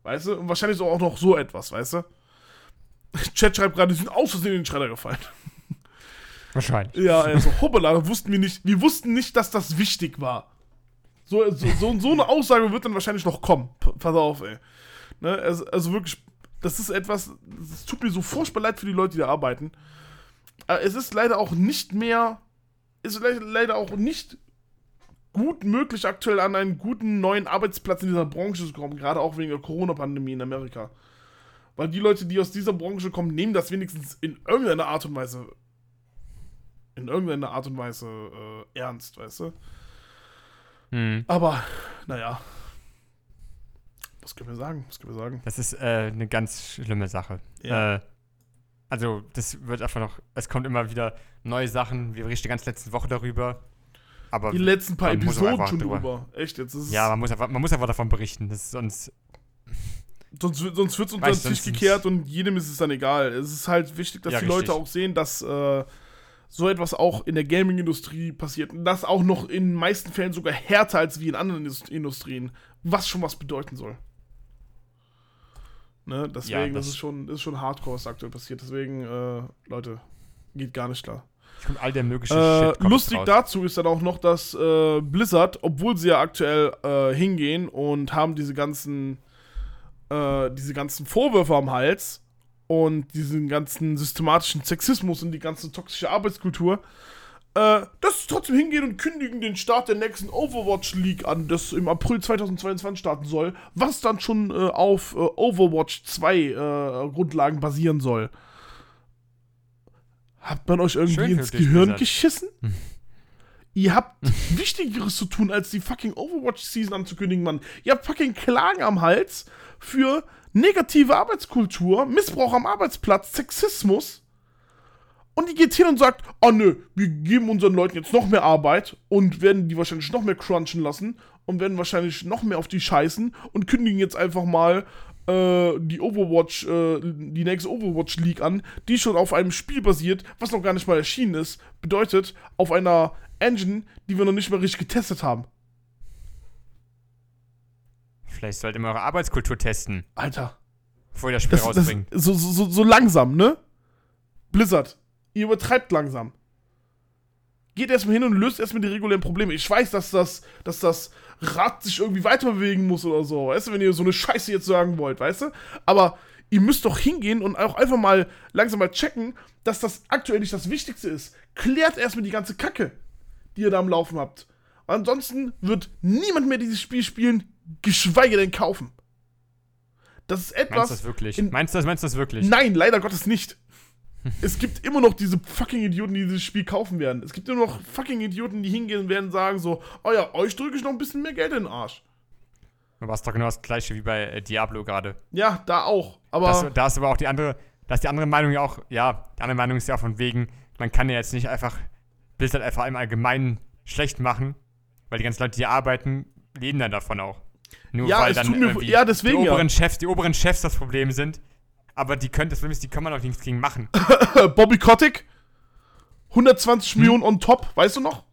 Weißt du? Und wahrscheinlich auch noch so etwas, weißt du? Chat schreibt gerade, die sind aus Versehen in den Schredder gefallen. Wahrscheinlich. Ja, also, hoppala, wussten wir nicht, wir wussten nicht, dass das wichtig war. So, so, so, eine Aussage wird dann wahrscheinlich noch kommen. Pass auf, ey. Ne, also, also wirklich, das ist etwas, es tut mir so furchtbar leid für die Leute, die da arbeiten. Aber es ist leider auch nicht mehr, ist le leider auch nicht gut möglich, aktuell an einen guten neuen Arbeitsplatz in dieser Branche zu kommen, gerade auch wegen der Corona-Pandemie in Amerika. Weil die Leute, die aus dieser Branche kommen, nehmen das wenigstens in irgendeiner Art und Weise in irgendeiner Art und Weise äh, ernst, weißt du? Hm. Aber, naja. Was können wir sagen? Was können wir sagen? Das ist äh, eine ganz schlimme Sache. Ja. Äh, also, das wird einfach noch. Es kommt immer wieder neue Sachen. Wir berichten die ganze letzte Woche darüber. Aber Die letzten paar Episoden schon drüber- drüber. Echt, jetzt ist es. ja, man muss, einfach, man muss einfach davon berichten. Das ist sonst. sonst wird sonst wird's unter Weiß den Tisch gekehrt und jedem ist es dann egal. Es ist halt wichtig, dass Ja, die Leute richtig. auch sehen, dass äh, so etwas auch in der Gaming-Industrie passiert. Und das auch noch in den meisten Fällen sogar härter als wie in anderen Indust- Industrien. Was schon was bedeuten soll. Ne? Deswegen, Ja, das, das- ist schon, das ist schon hardcore, was aktuell passiert. Deswegen, äh, Leute, geht gar nicht klar. Kommt all der mögliche Äh, Shit. lustig dazu ist dann auch noch, dass äh, Blizzard, obwohl sie ja aktuell äh, hingehen und haben diese ganzen, äh, diese ganzen Vorwürfe am Hals und diesen ganzen systematischen Sexismus und die ganze toxische Arbeitskultur, äh, dass sie trotzdem hingehen und kündigen den Start der nächsten Overwatch League an, das im April 2022 starten soll, was dann schon äh, auf äh, Overwatch 2 äh, Grundlagen basieren soll. Hat man euch irgendwie Schön ins Gehirn Blizzard. geschissen? Ihr habt Wichtigeres zu tun, als die fucking Overwatch-Season anzukündigen, Mann. Ihr habt fucking Klagen am Hals für negative Arbeitskultur, Missbrauch am Arbeitsplatz, Sexismus. Und die geht hin und sagt, oh nö, wir geben unseren Leuten jetzt noch mehr Arbeit und werden die wahrscheinlich noch mehr crunchen lassen und werden wahrscheinlich noch mehr auf die scheißen und kündigen jetzt einfach mal äh, die Overwatch, äh, die nächste Overwatch League an, die schon auf einem Spiel basiert, was noch gar nicht mal erschienen ist. Bedeutet, auf einer Engine, die wir noch nicht mal richtig getestet haben. Vielleicht sollte man eure Arbeitskultur testen, Alter. bevor ihr das Spiel Das, das, rausbringt. so, so, so, so langsam, ne? Blizzard, ihr übertreibt langsam. Geht erstmal hin und löst erstmal die regulären Probleme. Ich weiß, dass das, dass das Rad sich irgendwie weiter bewegen muss oder so. Weißt du, wenn ihr so eine Scheiße jetzt sagen wollt, weißt du? Aber ihr müsst doch hingehen und auch einfach mal langsam mal checken, dass das aktuell nicht das Wichtigste ist. Klärt erstmal die ganze Kacke, die ihr da am Laufen habt. Ansonsten wird niemand mehr dieses Spiel spielen, geschweige denn kaufen. Das ist etwas. Meinst du das wirklich? in- meinst du das, meinst du das wirklich? Nein, leider Gottes nicht. Es gibt immer noch diese fucking Idioten, die dieses Spiel kaufen werden. Es gibt immer noch fucking Idioten, die hingehen und werden sagen so, oh ja, euch drücke ich noch ein bisschen mehr Geld in den Arsch. Es ist doch genau das gleiche wie bei äh, Diablo gerade. Ja, da auch. Aber Das, da ist aber auch die andere, da ist die andere Meinung ja auch, ja, die andere Meinung ist ja von wegen, man kann ja jetzt nicht einfach Blizzard einfach im Allgemeinen schlecht machen, weil die ganzen Leute, die arbeiten, leben dann davon auch. Nur Ja, weil es dann tut mir- ja, deswegen die ja. oberen Chefs, die oberen Chefs das Problem sind. Aber die können, das Problem ist, die kann man auch nichts gegen machen. Bobby Kotick, 120 Millionen on top, weißt du noch?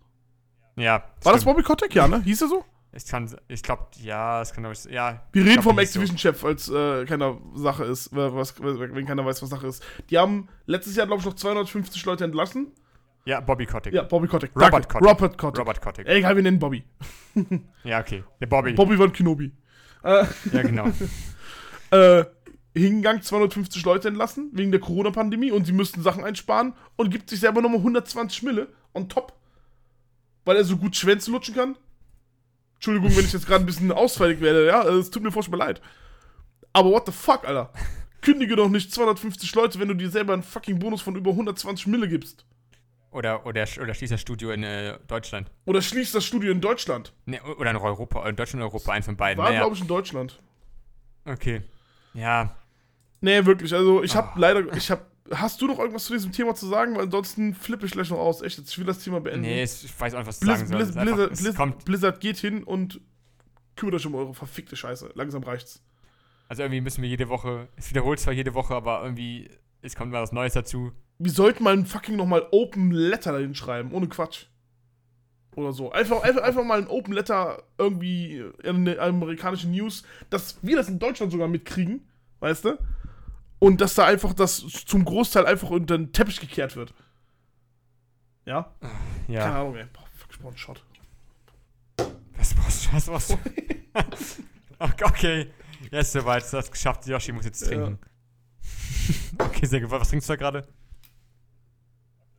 Ja. War das stimmt. Bobby Kotick? Ja, ne? Hieß er so? Ich kann, ich glaube, ja, es kann ich, ja. Wir reden glaub, vom hieß so. Activision-Chef, als äh, keiner Sache ist, was, wenn keiner weiß, was Sache ist. Die haben letztes Jahr, glaube ich, noch 250 Leute entlassen. Ja, Bobby Kotick. Ja, Bobby Kotick. Robert Danke. Kotick. Robert Kotick. Robert Kotick. Egal, wir nennen Bobby. Ja, okay. Der Bobby. Bobby von Kenobi. Äh, Ja, genau. äh, hingegangen, 250 Leute entlassen, wegen der Corona-Pandemie und sie müssten Sachen einsparen und gibt sich selber nochmal 120 Mille on top. Weil er so gut Schwänze lutschen kann. Entschuldigung, wenn ich jetzt gerade ein bisschen ausfällig werde, ja, es tut mir furchtbar leid. Aber what the fuck, Alter? Kündige doch nicht 250 Leute, wenn du dir selber einen fucking Bonus von über 120 Mille gibst. Oder, oder, oder schließt das Studio in äh, Deutschland. Oder schließt das Studio in Deutschland. Ne, oder in Europa, in Deutschland und Europa, eins von beiden. War, Naja, glaube ich, in Deutschland. okay. Ja, Nee, wirklich. Also, ich habe Ah. leider. Ich habe. Hast du noch irgendwas zu diesem Thema zu sagen? Weil ansonsten flippe ich gleich noch aus. Echt, jetzt, ich will das Thema beenden. nee, ich weiß nicht, was Blizz, sagen soll. Blizz, ist einfach- Blizzard, Blizzard geht hin und kümmert euch um eure verfickte Scheiße. Langsam reicht's. also irgendwie müssen wir jede Woche, es wiederholt zwar jede Woche, aber irgendwie, es kommt mal was Neues dazu. Wir sollten mal ein fucking nochmal Open Letter dahin schreiben, ohne Quatsch. Oder so. Einfach, einfach, einfach mal ein Open Letter irgendwie in der amerikanischen News, dass wir das in Deutschland sogar mitkriegen, weißt du? Und dass da einfach das zum Großteil einfach unter den Teppich gekehrt wird. Ja? Keine Ja. Ahnung, ey. Boah, fuck, ich brauch einen Shot. Was was was was? okay, okay. Jetzt soweit, du hast es geschafft. Yoshi muss jetzt trinken. okay, sehr gut. Was trinkst du da gerade?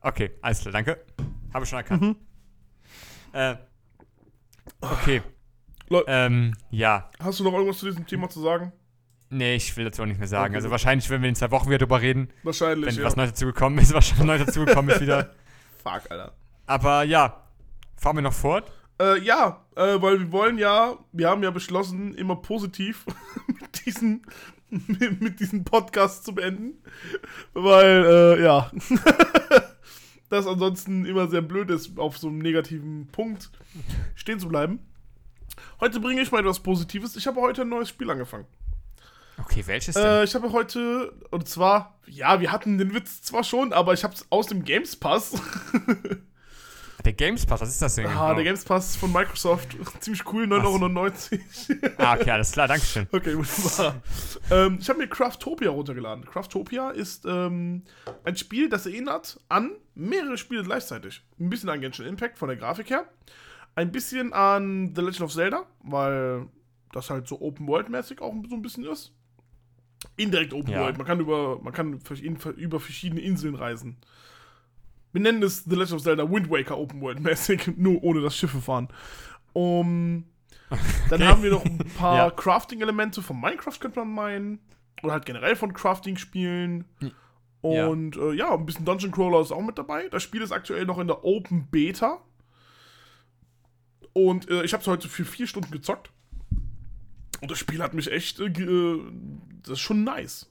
Okay, alles klar, danke. Habe ich schon erkannt. Mhm. Äh, okay. Leu- Ähm, ja. Hast du noch irgendwas zu diesem Thema zu sagen? Nee, ich will dazu auch nicht mehr sagen. Okay, also wahrscheinlich werden wir in zwei Wochen wieder drüber reden, Wahrscheinlich, wenn ja. was Neues dazu gekommen ist, was Neues dazu gekommen ist wieder. Fuck, Alter. Aber ja, fahren wir noch fort. Äh, ja, äh, weil wir wollen ja, wir haben ja beschlossen, immer positiv mit diesen, mit, diesen Podcast zu beenden. Weil, äh, ja, das ansonsten immer sehr blöd ist, auf so einem negativen Punkt stehen zu bleiben. Heute bringe ich mal etwas Positives. Ich habe heute ein neues Spiel angefangen. Okay, welches denn? Äh, ich habe heute, und zwar, ja, wir hatten den Witz zwar schon, aber ich habe es aus dem Games Pass. Der Games Pass, was ist das denn? ah, genau? der Games Pass von Microsoft. Ziemlich cool, 9,99 Euro. ah, okay, alles klar, Dankeschön. Okay, wunderbar. ähm, ich habe mir Craftopia runtergeladen. Craftopia ist ähm, ein Spiel, das erinnert an mehrere Spiele gleichzeitig. Ein bisschen an Genshin Impact von der Grafik her. Ein bisschen an The Legend of Zelda, weil das halt so Open-World-mäßig auch so ein bisschen ist. Indirekt Open Ja. World. Man kann über, man kann über verschiedene Inseln reisen. Wir nennen es The Legend of Zelda Wind Waker Open World mäßig, nur ohne das Schiffe fahren. Um, dann Okay. haben wir noch ein paar Ja. Crafting-Elemente von Minecraft könnte man meinen. Oder halt generell von Crafting-Spielen. Ja. Und äh, ja, ein bisschen Dungeon Crawler ist auch mit dabei. Das Spiel ist aktuell noch in der Open Beta. Und äh, ich habe es heute für vier Stunden gezockt. Und das Spiel hat mich echt, äh, äh, das ist schon nice.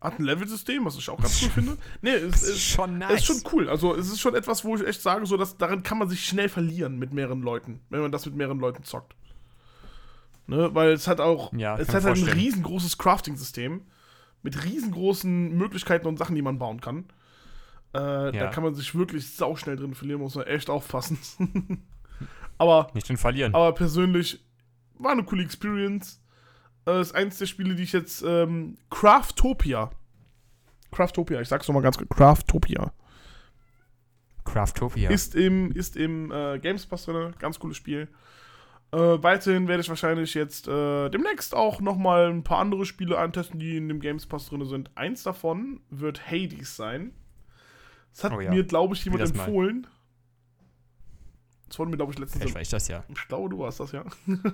Hat ein Level-System, was ich auch ganz cool finde. Nee, es, ist es, schon es ist schon cool. Also, es ist schon etwas, wo ich echt sage, so, dass darin kann man sich schnell verlieren mit mehreren Leuten, wenn man das mit mehreren Leuten zockt. Ne? Weil es hat auch, Ja, es hat halt ein riesengroßes Crafting-System mit riesengroßen Möglichkeiten und Sachen, die man bauen kann. Äh, Da Ja. kann man sich wirklich sauschnell drin verlieren, muss man echt aufpassen. aber, Nicht drin verlieren. aber persönlich war eine coole Experience. Äh, ist eins der Spiele, die ich jetzt, ähm, Craftopia. Craftopia, ich sag's nochmal ganz kurz. Craftopia. Craftopia. Ist im, ist im äh, Games Pass drin, ganz cooles Spiel. Äh, weiterhin werde ich wahrscheinlich jetzt äh, demnächst auch nochmal ein paar andere Spiele antesten, die in dem Games Pass drin sind. Eins davon wird Hades sein. Das hat Oh ja. mir, glaube ich, jemand das mal. empfohlen. Das wurde mir, glaube ich, letztens. Ich das ja. Ich glaube, du warst das, ja.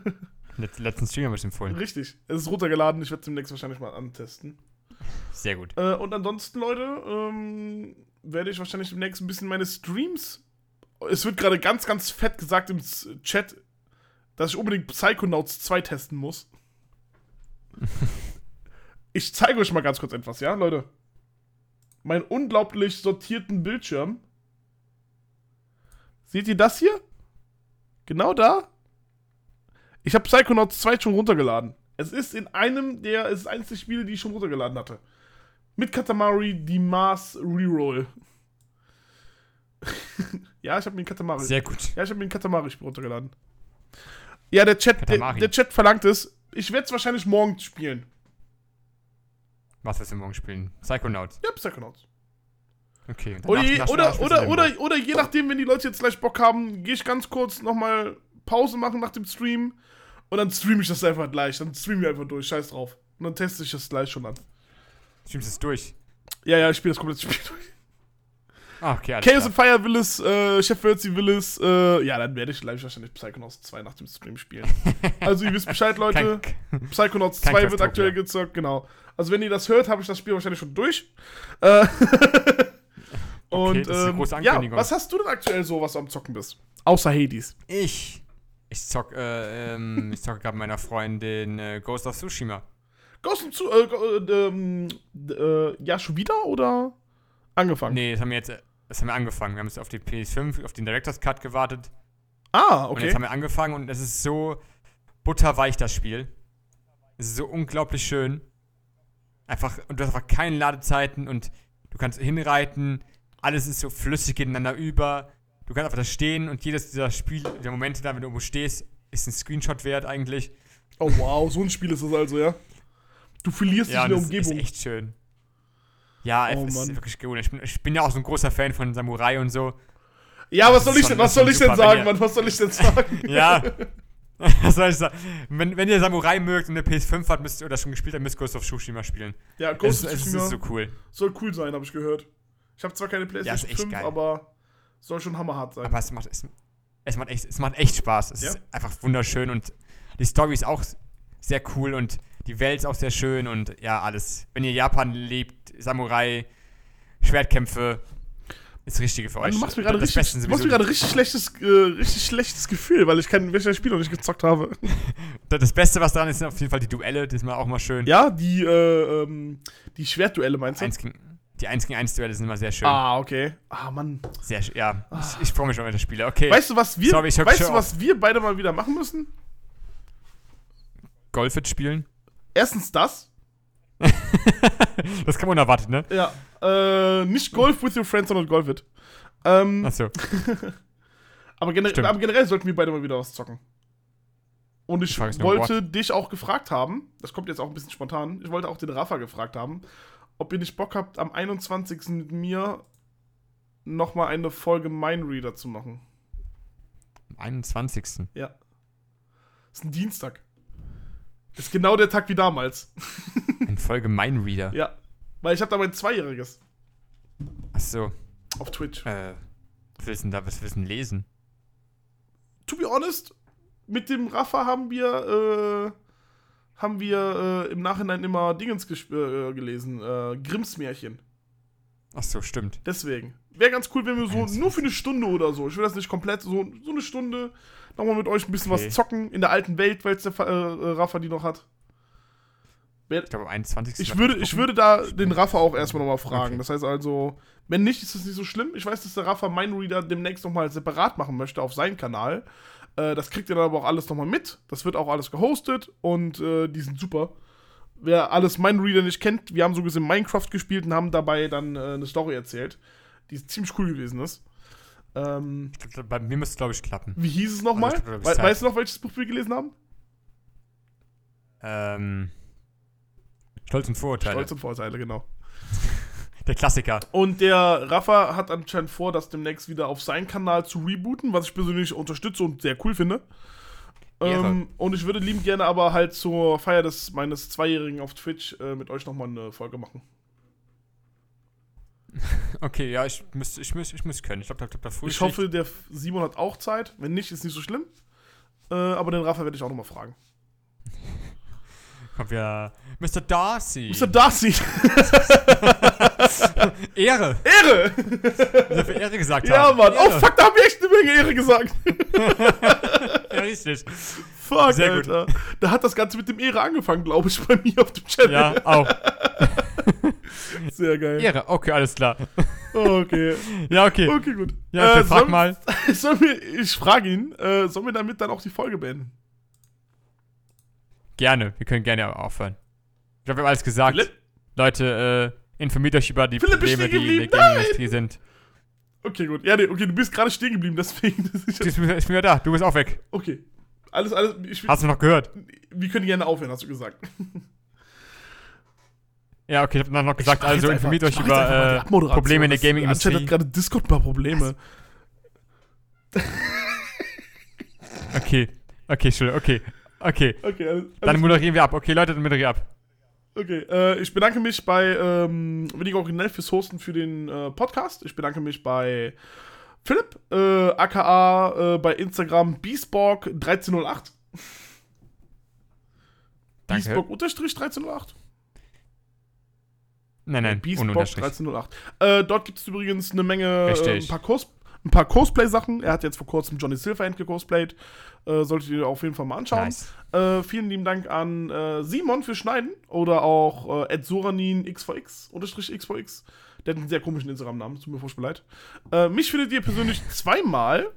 Let letzten Stream habe ich empfohlen. Richtig. Es ist runtergeladen, ich werde es demnächst wahrscheinlich mal antesten. Sehr gut. Äh, und ansonsten, Leute, ähm, werde ich wahrscheinlich demnächst ein bisschen meine Streams. Es wird gerade ganz, ganz fett gesagt im Chat, dass ich unbedingt Psychonauts 2 testen muss. ich zeige euch mal ganz kurz etwas, ja, Leute? Meinen unglaublich sortierten Bildschirm. Seht ihr das hier? Genau da? Ich habe Psychonauts 2 schon runtergeladen. Es ist in einem der, es ist eines der Spiele, die ich schon runtergeladen hatte. Mit Katamari die Mars Reroll. ja, ich habe mir ein Katamari. Sehr gut. Ja, ich habe mir ein Katamari-Spiel runtergeladen. Ja, der Chat, der, der Chat verlangt es. Ich werde es wahrscheinlich morgen spielen. Was willst du morgen spielen? Psychonauts. Ja, Psychonauts. Okay. Oder, oder, oder, oder, oder je nachdem, wenn die Leute jetzt gleich Bock haben, gehe ich ganz kurz nochmal Pause machen nach dem Stream. Und dann streame ich das einfach gleich. Dann streame ich einfach durch. Scheiß drauf. Und dann teste ich das gleich schon an. Streamst es durch. Ja, ja, ich spiele das komplette Spiel durch. Ah, okay, alles Chaos klar. and Fire will es, äh, Chef Virzi will es, äh, ja, dann werde ich gleich wahrscheinlich Psychonauts 2 nach dem Stream spielen. also, ihr wisst Bescheid, Leute. Kein, Psychonauts kein 2 wird Craftopia. aktuell gezockt, genau. Also, wenn ihr das hört, habe ich das Spiel wahrscheinlich schon durch. Äh, und, ist eine ähm, ja, was hast du denn aktuell so, was du am Zocken bist? Außer Hades. ich. Ich zock, äh, ähm, ich zocke gerade mit meiner Freundin äh, Ghost of Tsushima. Ghost of Tsu- äh, äh, ähm, äh, ja, schon wieder oder angefangen? Nee, das haben wir jetzt, das haben wir angefangen. Wir haben jetzt auf die PS5, auf den Director's Cut gewartet. Ah, Und okay. jetzt haben wir angefangen und es ist so butterweich, das Spiel. Es ist so unglaublich schön. Einfach, und du hast einfach keine Ladezeiten und du kannst hinreiten. Alles ist so flüssig ineinander über. Du kannst einfach da stehen und jedes dieser Spiel, der Momente da, wenn du irgendwo stehst, ist ein Screenshot wert eigentlich. Oh, wow, so ein Spiel ist das also, ja? Du verlierst dich Ja, in und der das Umgebung. ist echt schön. Ja, Oh, es Mann. ist wirklich gut. Ich bin, ich bin ja auch so ein großer Fan von Samurai und so. Ja, was soll ich schon- was soll ich denn sagen, ihr- Mann? Was soll ich denn sagen? Ja. Was soll ich sagen? Wenn, wenn ihr Samurai mögt und eine PS5 habt müsst, oder schon gespielt habt, müsst ihr Ghost of Tsushima spielen. Ja, Es, Ghost of es Tsushima ist so cool. soll cool sein, habe ich gehört. Ich habe zwar keine PlayStation echt 5, geil. aber soll schon hammerhart sein. Aber es macht, es, es macht, echt, es macht echt Spaß. Es Ja? ist einfach wunderschön und die Story ist auch sehr cool und die Welt ist auch sehr schön und ja, alles. Wenn ihr Japan liebt, Samurai, Schwertkämpfe, ist das Richtige für euch. du machst mir gerade richtig, richtig schlechtes, äh, richtig schlechtes Gefühl, weil ich kein welcher Spiel noch nicht gezockt habe. Das Beste, was daran ist, sind auf jeden Fall die Duelle. Das ist mal auch mal schön. Ja, die, äh, ähm, die Schwertduelle meinst du? Eins gegen, die 1 gegen 1 Duelle sind immer sehr schön. Ah, okay. Ah, Mann. Sehr schön. Ja, ich, ich freue mich schon, wenn ich das spiele. Okay. Weißt du, was wir, Sorry, ich weißt du, was wir beide mal wieder machen müssen? Golfit spielen? Erstens das. das kann man unerwartet, ne? Ja. Äh, nicht Golf with your friends, sondern Golf it. Ähm, Achso. aber, gener stimmt. aber generell sollten wir beide mal wieder was zocken. Und ich nur, wollte dich auch gefragt haben, das kommt jetzt auch ein bisschen spontan, ich wollte auch den Rafa gefragt haben, ob ihr nicht Bock habt, am 21. mit mir nochmal eine Folge Mindreader zu machen. Am 21. Ja. Ist ein Dienstag. Ist genau der Tag wie damals. In Folge Mindreader. Ja. Weil ich habe da mein Zweijähriges Achso. auf Twitch. Äh, was willst du denn da, was willst du denn lesen? To be honest, mit dem Rafa haben wir, äh, haben wir äh, im Nachhinein immer Dingens äh, gelesen. Äh, Grimms Märchen. Achso, stimmt. Deswegen. Wäre ganz cool, wenn wir so 21. nur für eine Stunde oder so, ich will das nicht komplett, so, so eine Stunde nochmal mit euch ein bisschen Okay. was zocken in der alten Welt, weil es der äh, äh, Rafa die noch hat. Ich glaube, am 21. Ich würde, ich würde da den Rafa auch erstmal nochmal fragen. Das heißt also, wenn nicht, ist es nicht so schlimm. Ich weiß, dass der Rafa Mindreader demnächst nochmal separat machen möchte auf seinen Kanal. Äh, das kriegt ihr dann aber auch alles nochmal mit. Das wird auch alles gehostet und äh, die sind super. Wer alles Mindreader nicht kennt, wir haben so gesehen Minecraft gespielt und haben dabei dann äh, eine Story erzählt, die ziemlich cool gewesen ist. Ähm, glaub, Bei mir müsste es, glaube ich, klappen. wie hieß es nochmal? Also, We weißt du noch, welches Buch wir gelesen haben? Ähm. Stolz und Vorurteile. Stolz und Vorteile, genau. Der Klassiker. Und der Rafa hat anscheinend vor, das demnächst wieder auf seinen Kanal zu rebooten, was ich persönlich unterstütze und sehr cool finde. Ähm, und ich würde lieben gerne aber halt zur Feier des meines Zweijährigen auf Twitch äh, mit euch nochmal eine Folge machen. Okay, ja, ich müsste ich müsst, ich müsst können. Ich glaube, da, da Ich hoffe, der Simon hat auch Zeit. Wenn nicht, ist nicht so schlimm. Äh, aber den Rafa werde ich auch nochmal fragen. Kommt ja. Mr. Darcy. Mr. Darcy, Ehre. Ehre! Dass wir Ehre gesagt Ja, haben. Mann. Oh, Ehre. fuck, da hab ich echt eine Menge Ehre gesagt. Ja, richtig. fuck, Sehr gut. Alter. Da hat das Ganze mit dem Ehre angefangen, glaube ich, bei mir auf dem Channel. Ja, auch. Sehr geil. Ehre. Okay, alles klar. Okay. Ja, okay. Okay, gut. Ja, Äh, frag soll- mal. Sollen wir, ich frage ihn, äh, sollen wir damit dann auch die Folge beenden? Gerne. Wir können gerne aufhören. Ich glaube, wir haben alles gesagt. Philipp? Leute, äh, informiert euch über die Philipp Probleme, die in der! Gaming-Industrie sind. Okay, gut. Ja, nee, okay, du bist gerade stehen geblieben, deswegen. Ich bin, ich wieder da. Du bist auch weg. okay. Alles, alles. Ich, Hast du noch gehört? wir können gerne aufhören, hast du gesagt. Ja, okay, ich habe noch gesagt, also informiert euch ich mal über äh. Probleme in der Gaming-Industrie. hat gerade Discord ein paar Probleme. Okay, okay, schön, okay, okay. Okay, alles, Dann alles moderieren wir ab. Okay, Leute, dann moderieren wir ab. Okay, äh, ich bedanke mich bei ähm, Wenig Originell fürs Hosten für den äh, Podcast. Ich bedanke mich bei Philipp, äh, aka äh, bei Instagram Beastborg1308. Danke. Beastborg unterstrich 1308. Nein, nein, Unterstrich. 1308. Äh, dort gibt es übrigens eine Menge, äh, ein paar, Cos ein paar Cosplay-Sachen. Er hat jetzt vor kurzem Johnny Silverhand gecosplayt. Äh, solltet ihr auf jeden Fall mal anschauen. Nice. Äh, vielen lieben Dank an äh, Simon für Schneiden oder auch äh, Soranin XVX, unterstrich XVX. Der hat einen sehr komischen Instagram-Namen, tut mir furchtbar leid. Äh, mich findet ihr persönlich zweimal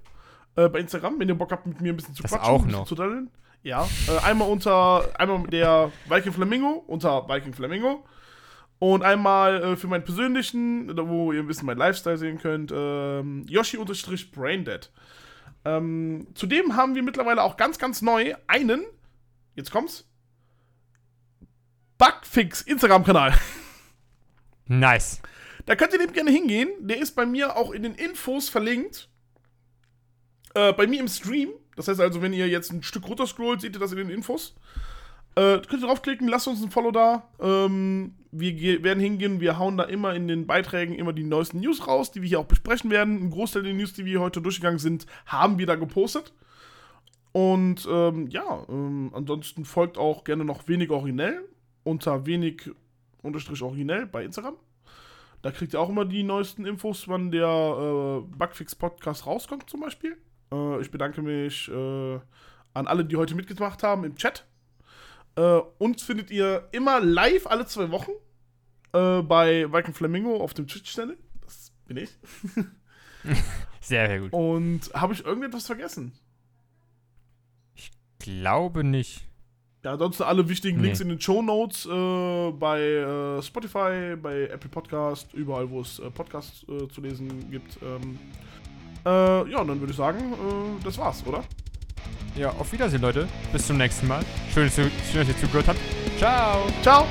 äh, bei Instagram, wenn ihr Bock habt, mit mir ein bisschen zu Das quatschen, auch noch. zu daddeln. Ja, äh, einmal unter, einmal mit der Viking Flamingo, unter Viking Flamingo. Und einmal äh, für meinen persönlichen, wo ihr ein bisschen meinen Lifestyle sehen könnt, ähm, Yoshi-Braindead. Ähm, zudem haben wir mittlerweile auch ganz, ganz neu einen, jetzt kommt's, Bugfix Instagram-Kanal. Nice. Da könnt ihr dem gerne hingehen. Der ist bei mir auch in den Infos verlinkt. Äh, bei mir im Stream. Das heißt also, wenn ihr jetzt ein Stück runterscrollt, seht ihr das in den Infos. Äh, könnt ihr draufklicken, lasst uns ein Follow da. Ähm, wir werden hingehen, wir hauen da immer in den Beiträgen immer die neuesten News raus, die wir hier auch besprechen werden. Ein Großteil der News, die wir heute durchgegangen sind, haben wir da gepostet. Und ähm, ja, ähm, ansonsten folgt auch gerne noch wenig originell unter wenig unterstrich originell bei Instagram. Da kriegt ihr auch immer die neuesten Infos, wann der äh, Bugfix Podcast rauskommt, zum Beispiel. Äh, ich bedanke mich äh, an alle, die heute mitgemacht haben im Chat. Äh, uns findet ihr immer live alle zwei Wochen äh, bei Viking Flamingo auf dem Twitch-Channel. Das bin ich. Sehr, sehr gut. Und habe ich irgendetwas vergessen? Glaube nicht. Ja, ansonsten alle wichtigen Nee. Links in den Show Notes äh, bei äh, Spotify, bei Apple Podcast, überall, wo es äh, Podcasts äh, zu lesen gibt. Ähm, äh, ja, und dann würde ich sagen, äh, das war's, oder? Ja, auf Wiedersehen, Leute. Bis zum nächsten Mal. Schön, dass ihr, schön, dass ihr zugehört habt. Ciao. Ciao!